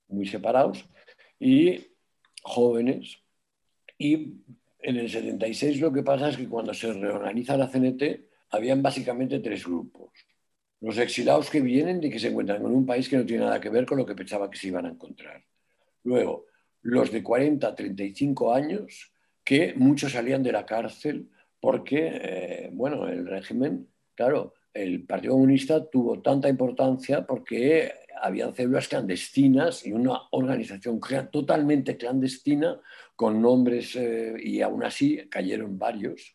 muy separados y jóvenes. Y en el 76 lo que pasa es que cuando se reorganiza la CNT, habían básicamente tres grupos. Los exilados que vienen y que se encuentran en un país que no tiene nada que ver con lo que pensaba que se iban a encontrar. Luego, los de 40 a 35 años, que muchos salían de la cárcel porque, eh, bueno, el régimen, claro, el Partido Comunista tuvo tanta importancia porque habían células clandestinas y una organización totalmente clandestina con nombres eh, y aún así cayeron varios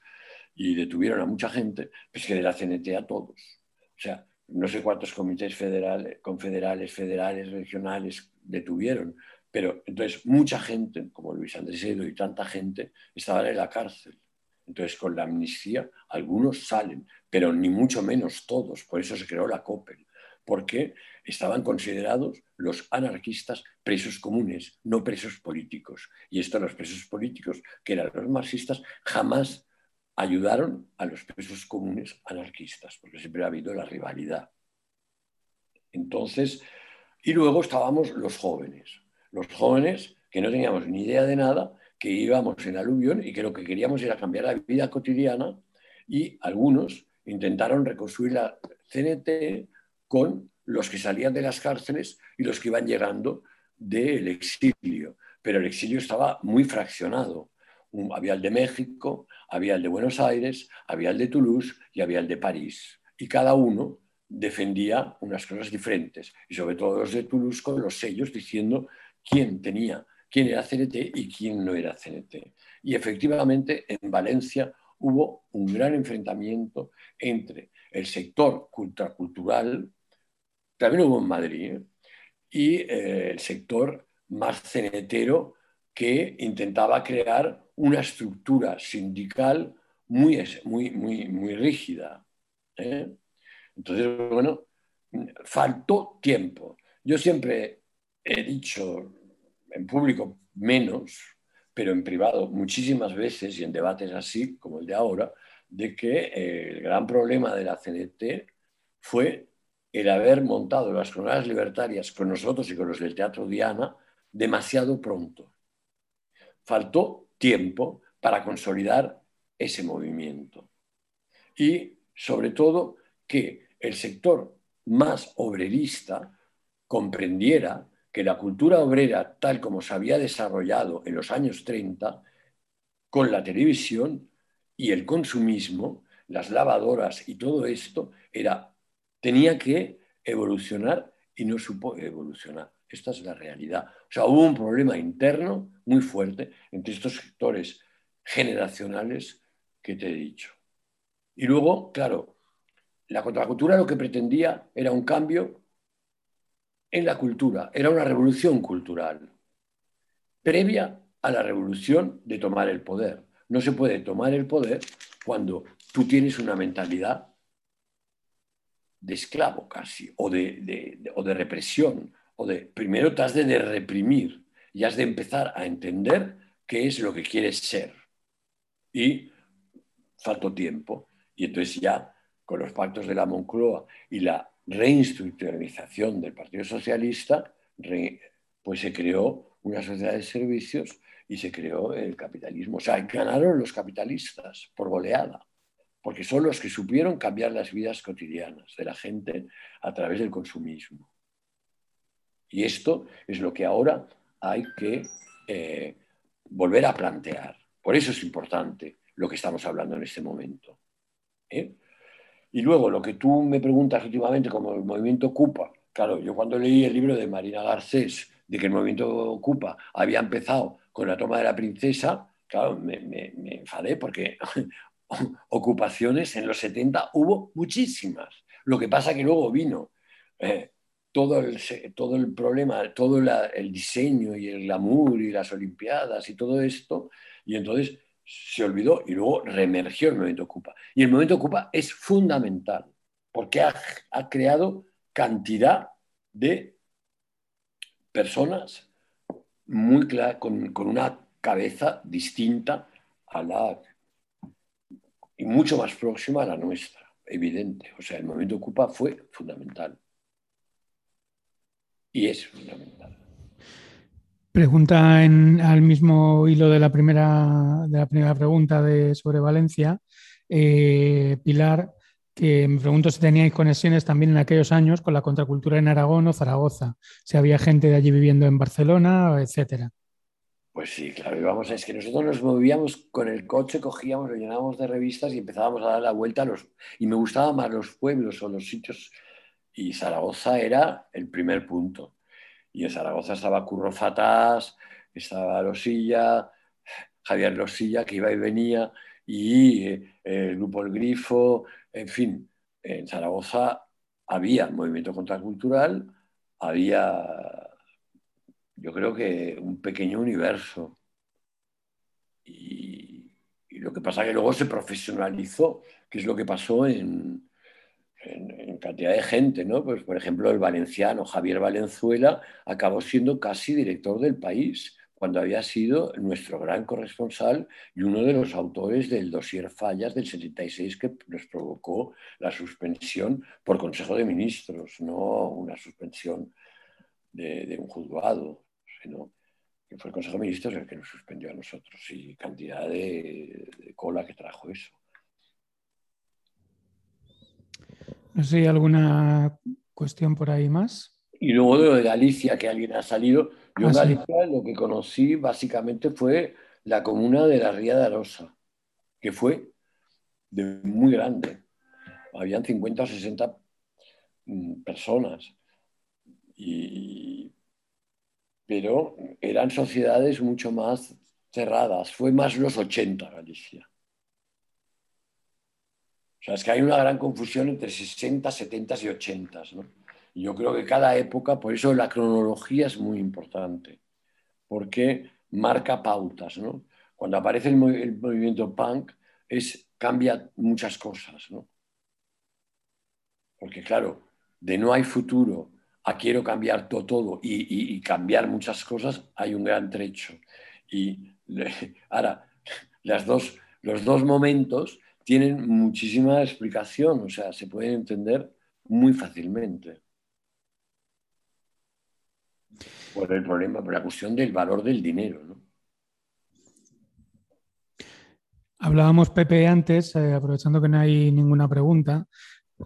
y detuvieron a mucha gente, pues que de la CNT a todos. O sea, no sé cuántos comités federales, confederales, federales, regionales detuvieron, pero entonces mucha gente, como Luis Andrés Edo y tanta gente, estaban en la cárcel. Entonces, con la amnistía, algunos salen, pero ni mucho menos todos. Por eso se creó la COPEL, porque estaban considerados los anarquistas presos comunes, no presos políticos. Y estos, los presos políticos, que eran los marxistas, jamás ayudaron a los presos comunes anarquistas, porque siempre ha habido la rivalidad. Entonces, y luego estábamos los jóvenes, los jóvenes que no teníamos ni idea de nada que íbamos en aluvión y que lo que queríamos era cambiar la vida cotidiana y algunos intentaron reconstruir la CNT con los que salían de las cárceles y los que iban llegando del exilio. Pero el exilio estaba muy fraccionado. Había el de México, había el de Buenos Aires, había el de Toulouse y había el de París. Y cada uno defendía unas cosas diferentes. Y sobre todo los de Toulouse con los sellos diciendo quién tenía quién era CNT y quién no era CNT. Y efectivamente en Valencia hubo un gran enfrentamiento entre el sector cultural, también hubo en Madrid, ¿eh? y eh, el sector más cenetero que intentaba crear una estructura sindical muy, muy, muy, muy rígida. ¿eh? Entonces, bueno, faltó tiempo. Yo siempre he dicho, en público menos, pero en privado muchísimas veces y en debates así como el de ahora, de que eh, el gran problema de la CNT fue el haber montado las jornadas libertarias con nosotros y con los del Teatro Diana demasiado pronto. Faltó tiempo para consolidar ese movimiento. Y sobre todo que el sector más obrerista comprendiera que la cultura obrera, tal como se había desarrollado en los años 30, con la televisión y el consumismo, las lavadoras y todo esto, era, tenía que evolucionar y no supo evolucionar. Esta es la realidad. O sea, hubo un problema interno muy fuerte entre estos sectores generacionales que te he dicho. Y luego, claro, la contracultura lo que pretendía era un cambio en la cultura, era una revolución cultural, previa a la revolución de tomar el poder. No se puede tomar el poder cuando tú tienes una mentalidad de esclavo casi, o de, o de represión, de primero te has de reprimir y has de empezar a entender qué es lo que quieres ser. Y faltó tiempo. Y entonces ya con los pactos de la Moncloa y la reinstitucionalización del Partido Socialista, pues se creó una sociedad de servicios y se creó el capitalismo. O sea, ganaron los capitalistas por goleada. porque son los que supieron cambiar las vidas cotidianas de la gente a través del consumismo. Y esto es lo que ahora hay que eh, volver a plantear. Por eso es importante lo que estamos hablando en este momento. ¿eh? Y luego, lo que tú me preguntas últimamente como el movimiento Cupa, claro, yo cuando leí el libro de Marina Garcés de que el movimiento Cupa había empezado con la toma de la princesa, claro, me, enfadé porque ocupaciones en los 70 hubo muchísimas. Lo que pasa que luego vino eh, todo, el, todo el problema, todo el diseño y el glamour y las olimpiadas y todo esto, y entonces se olvidó y luego reemergió el movimiento Ocupa. Y el movimiento Ocupa es fundamental porque ha, creado cantidad de personas muy con, con, una cabeza distinta a la y mucho más próxima a la nuestra, evidente. O sea, el movimiento Ocupa fue fundamental. Y es fundamental. Pregunta en, al mismo hilo de la primera, de la primera pregunta de, sobre Valencia, eh, Pilar, que me pregunto si teníais conexiones también en aquellos años con la contracultura en Aragón o Zaragoza, si había gente de allí viviendo en Barcelona, etcétera. Pues sí, claro, y vamos, es que nosotros nos movíamos con el coche, cogíamos, lo llenábamos de revistas y empezábamos a dar la vuelta a los... Y me gustaban más los pueblos o los sitios, y Zaragoza era el primer punto. Y en Zaragoza estaba Curro Fatás, estaba Losilla, Javier Losilla, que iba y venía, y eh, el grupo El Grifo, en fin, en Zaragoza había movimiento contracultural, había, yo creo que un pequeño universo. Y, y lo que pasa es que luego se profesionalizó, que es lo que pasó en, en, cantidad de gente, ¿no? Pues, por ejemplo, el valenciano Javier Valenzuela acabó siendo casi director del país, cuando había sido nuestro gran corresponsal y uno de los autores del dossier Fallas del 76 que nos provocó la suspensión por Consejo de Ministros, no una suspensión de, un juzgado, sino que fue el Consejo de Ministros el que nos suspendió a nosotros y cantidad de cola que trajo eso. No sé si hay alguna cuestión por ahí más. Y luego de lo de Galicia, que alguien ha salido. Yo en ah, Galicia lo que conocí básicamente fue la comuna de la Ría de Arosa, que fue muy grande. Habían 50 o 60 mm, personas. pero eran sociedades mucho más cerradas. Fue más los 80 Galicia. O sea, es que hay una gran confusión entre 60, 70 y 80. ¿no? Y yo creo que cada época, por eso la cronología es muy importante, porque marca pautas. ¿no? Cuando aparece el, movimiento punk, es, cambia muchas cosas. ¿no? Porque claro, de no hay futuro a quiero cambiar todo, todo y, cambiar muchas cosas, hay un gran trecho. Y ahora, las dos, los dos momentos tienen muchísima explicación, o sea, se pueden entender muy fácilmente. Por el problema, por la cuestión del valor del dinero. ¿no? Hablábamos, Pepe, antes, eh, aprovechando que no hay ninguna pregunta,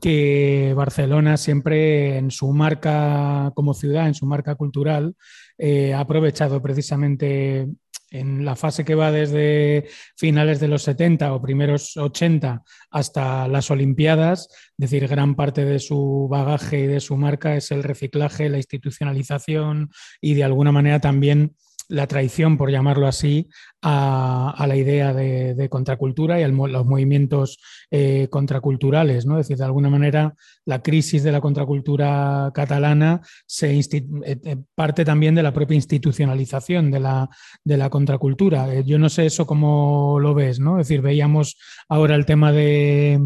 que Barcelona siempre en su marca como ciudad, en su marca cultural, eh, ha aprovechado precisamente en la fase que va desde finales de los 70 o primeros 80 hasta las Olimpiadas, es decir, gran parte de su bagaje y de su marca es el reciclaje, la institucionalización y de alguna manera también la traición, por llamarlo así, a, la idea de, contracultura y a los movimientos eh, contraculturales. ¿no? Es decir, de alguna manera, la crisis de la contracultura catalana se eh, eh, parte también de la propia institucionalización de la, contracultura. yo no sé eso cómo lo ves, ¿no? Es decir, veíamos ahora el tema de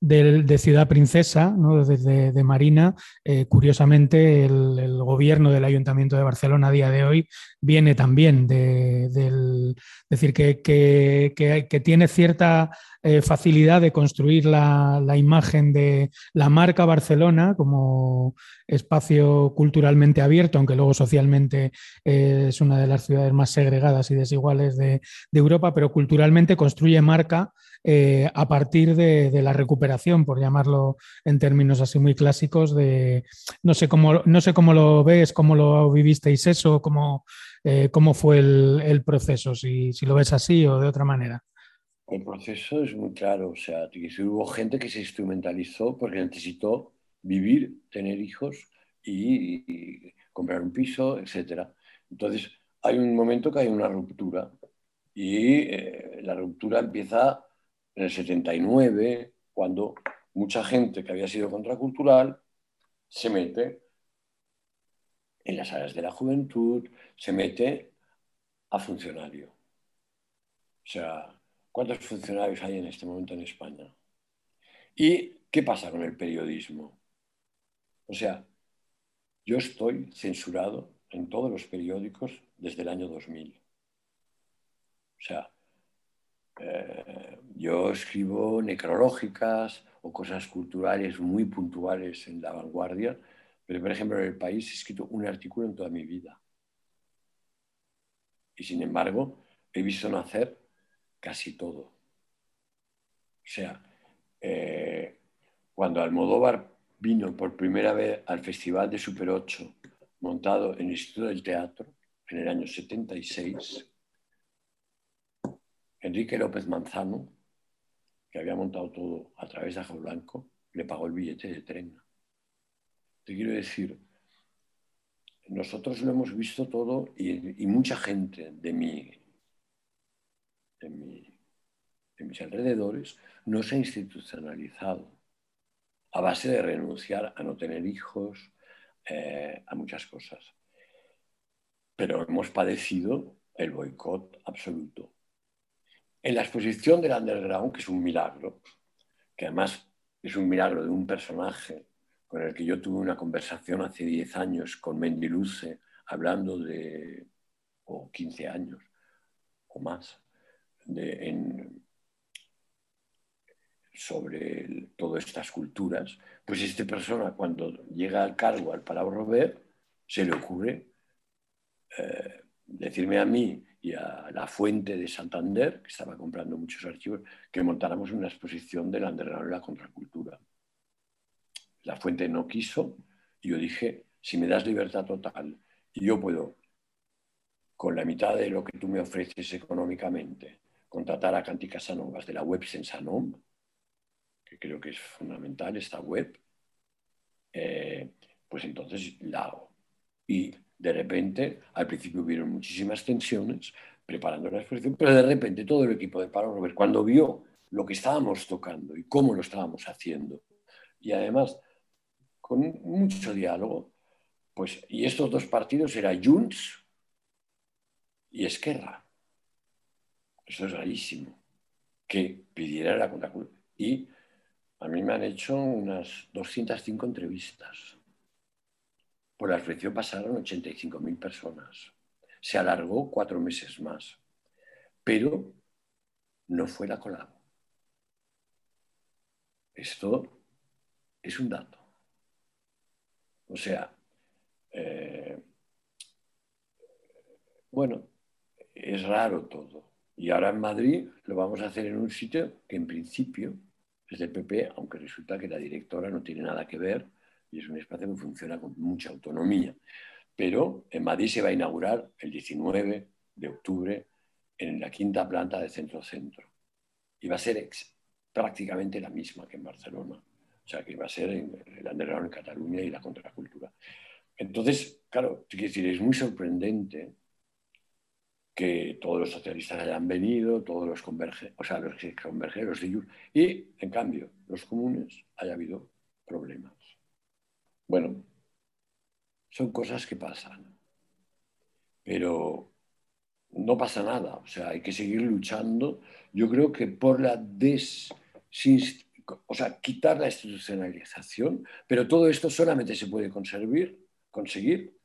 de, Ciudad Princesa, ¿no? de, Marina, eh, curiosamente el, gobierno del Ayuntamiento de Barcelona a día de hoy viene también del, decir, que, que, tiene cierta eh, facilidad de construir la, imagen de la marca Barcelona como espacio culturalmente abierto, aunque luego socialmente eh, es una de las ciudades más segregadas y desiguales de, Europa, pero culturalmente construye marca eh, a partir de, la recuperación, por llamarlo en términos así muy clásicos, de no sé cómo, no sé cómo lo ves, cómo lo vivisteis eso, cómo, eh, cómo fue el, proceso, si, lo ves así o de otra manera. El proceso es muy claro, o sea, hubo gente que se instrumentalizó porque necesitó vivir, tener hijos y, comprar un piso, etc. Entonces, hay un momento que hay una ruptura y eh, la ruptura empieza en el 79, cuando mucha gente que había sido contracultural se mete en las áreas de la juventud, se mete a funcionario. O sea, ¿cuántos funcionarios hay en este momento en España? ¿Y qué pasa con el periodismo? O sea, yo estoy censurado en todos los periódicos desde el año 2000. O sea, eh, yo escribo necrológicas o cosas culturales muy puntuales en la vanguardia, pero, por ejemplo, en el país he escrito un artículo en toda mi vida. Y, sin embargo, he visto nacer casi todo. O sea, eh, cuando Almodóvar vino por primera vez al Festival de Super 8, montado en el Instituto del Teatro, en el año 76, Enrique López Manzano, que había montado todo a través de Ajo Blanco, le pagó el billete de tren. Te quiero decir, nosotros lo hemos visto todo y, mucha gente de, mi, de, mis alrededores no se ha institucionalizado a base de renunciar a no tener hijos, eh, a muchas cosas. Pero hemos padecido el boicot absoluto. En la exposición del underground, que es un milagro, que además es un milagro de un personaje con el que yo tuve una conversación hace 10 años con Mendiluce, hablando de, o 15 años o más, sobre todas estas culturas, pues esta persona cuando llega al cargo, al Palau Robert, se le ocurre eh, decirme a mí y a la fuente de Santander, que estaba comprando muchos archivos, que montáramos una exposición del underground y la contracultura. La fuente no quiso y yo dije, si me das libertad total y yo puedo, con la mitad de lo que tú me ofreces económicamente, contratar a Canti Casanovas de la web Sensanom, que creo que es fundamental esta web, eh, pues entonces la hago. Y de repente, al principio hubieron muchísimas tensiones preparando la exposición, pero de repente todo el equipo de Paro Robert, cuando vio lo que estábamos tocando y cómo lo estábamos haciendo, y además con mucho diálogo. Pues, y estos dos partidos eran Junts y Esquerra. Eso es rarísimo. Que pidiera la contracultura. Y a mí me han hecho unas 205 entrevistas. Por la reflexión pasaron 85.000 personas. Se alargó cuatro meses más. Pero no fue la colado. Esto es un dato. O sea, eh, bueno, es raro todo. Y ahora en Madrid lo vamos a hacer en un sitio que en principio es del PP, aunque resulta que la directora no tiene nada que ver y es un espacio que funciona con mucha autonomía. Pero en Madrid se va a inaugurar el 19 de octubre en la quinta planta de Centro Centro. Y va a ser prácticamente la misma que en Barcelona. O sea, que va a ser el underground en Cataluña y la contracultura. Entonces, claro, es muy sorprendente que todos los socialistas hayan venido, todos los convergen, o sea, los que convergen, los de y en cambio, los comunes haya habido problemas. Bueno, son cosas que pasan, pero no pasa nada, o sea, hay que seguir luchando. Yo creo que por la des o sea, quitar la institucionalización, pero todo esto solamente se puede conseguir, conseguir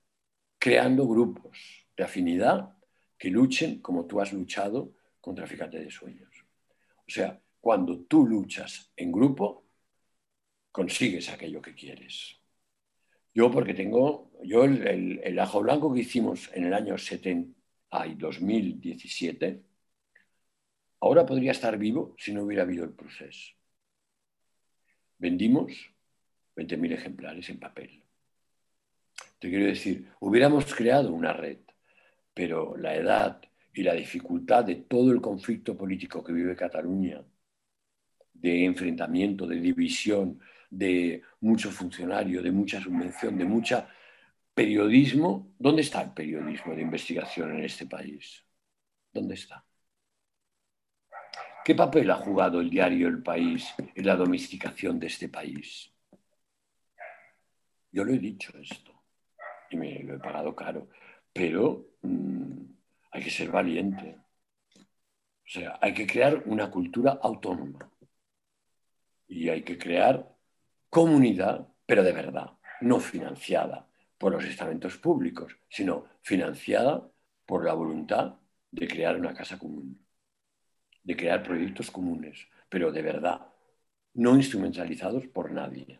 creando grupos de afinidad que luchen como tú has luchado con Traficante de Sueños. O sea, cuando tú luchas en grupo, consigues aquello que quieres. Yo porque tengo, yo el, ajo blanco que hicimos en el año 70 y 2017, ahora podría estar vivo si no hubiera habido el proceso. Vendimos 20.000 ejemplares en papel. Te quiero decir, hubiéramos creado una red, pero la edad y la dificultad de todo el conflicto político que vive Cataluña, de enfrentamiento, de división, de mucho funcionario, de mucha subvención, de mucha periodismo. ¿Dónde está el periodismo de investigación en este país? ¿Dónde está? ¿Qué papel ha jugado el diario El País en la domesticación de este país? Yo lo he dicho esto y me lo he pagado caro, pero mm, hay que ser valiente. O sea, hay que crear una cultura autónoma y hay que crear comunidad, pero de verdad, no financiada por los estamentos públicos, sino financiada por la voluntad de crear una casa común, de crear proyectos comunes, pero de verdad, no instrumentalizados por nadie.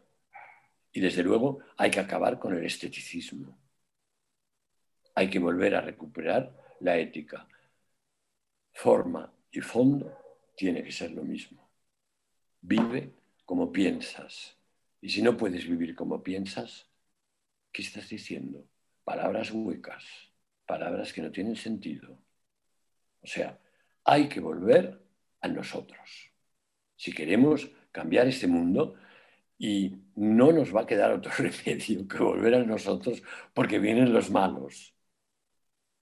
Y desde luego hay que acabar con el esteticismo. Hay que volver a recuperar la ética. Forma y fondo tiene que ser lo mismo. Vive como piensas, y si no puedes vivir como piensas, ¿qué estás diciendo? Palabras huecas, palabras que no tienen sentido. O sea, hay que volver a nosotros. Si queremos cambiar este mundo, y no nos va a quedar otro remedio que volver a nosotros porque vienen los malos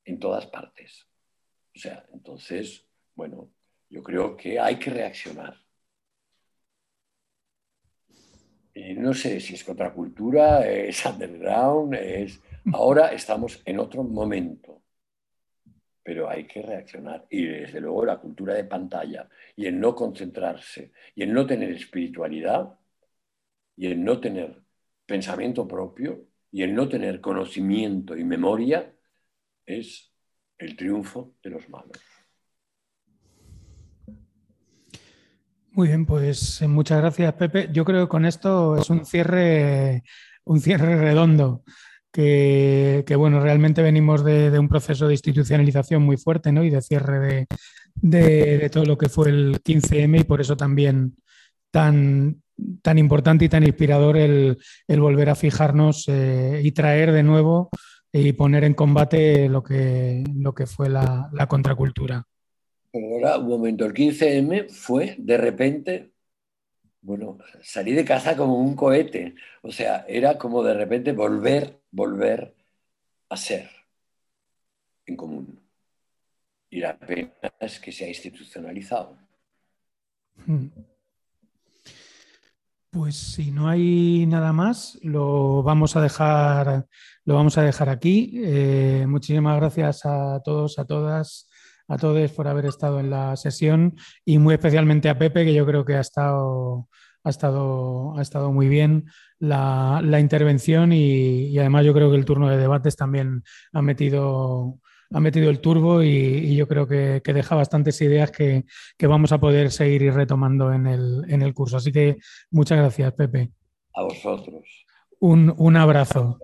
en todas partes. O sea, entonces, bueno, yo creo que hay que reaccionar. Eh, no sé si es contracultura, es underground, es... Ahora estamos en otro momento, pero hay que reaccionar. Y desde luego la cultura de pantalla y el no concentrarse y el no tener espiritualidad y el no tener pensamiento propio y el no tener conocimiento y memoria es el triunfo de los malos. Muy bien, pues eh, muchas gracias, Pepe. Yo creo que con esto es un cierre, un cierre redondo. Que, bueno, realmente venimos de, un proceso de institucionalización muy fuerte ¿no? y de cierre de, todo lo que fue el 15M y por eso también tan, tan importante y tan inspirador el, volver a fijarnos eh, y traer de nuevo y poner en combate lo que, lo que fue la contracultura. Ahora, un momento, el 15M fue de repente, bueno, salí de casa como un cohete. O sea, era como de repente volver, volver a ser en común. Y la pena es que se ha institucionalizado. Hmm. Pues si no hay nada más, lo vamos a dejar, lo vamos a dejar aquí. Eh, muchísimas gracias a todos, a todas a todos por haber estado en la sesión y muy especialmente a Pepe, que yo creo que ha estado, ha estado, ha estado muy bien la, intervención y, además yo creo que el turno de debates también ha metido, ha metido el turbo y, yo creo que, deja bastantes ideas que, vamos a poder seguir retomando en el, en el curso. Así que muchas gracias, Pepe. A vosotros. Un, un abrazo.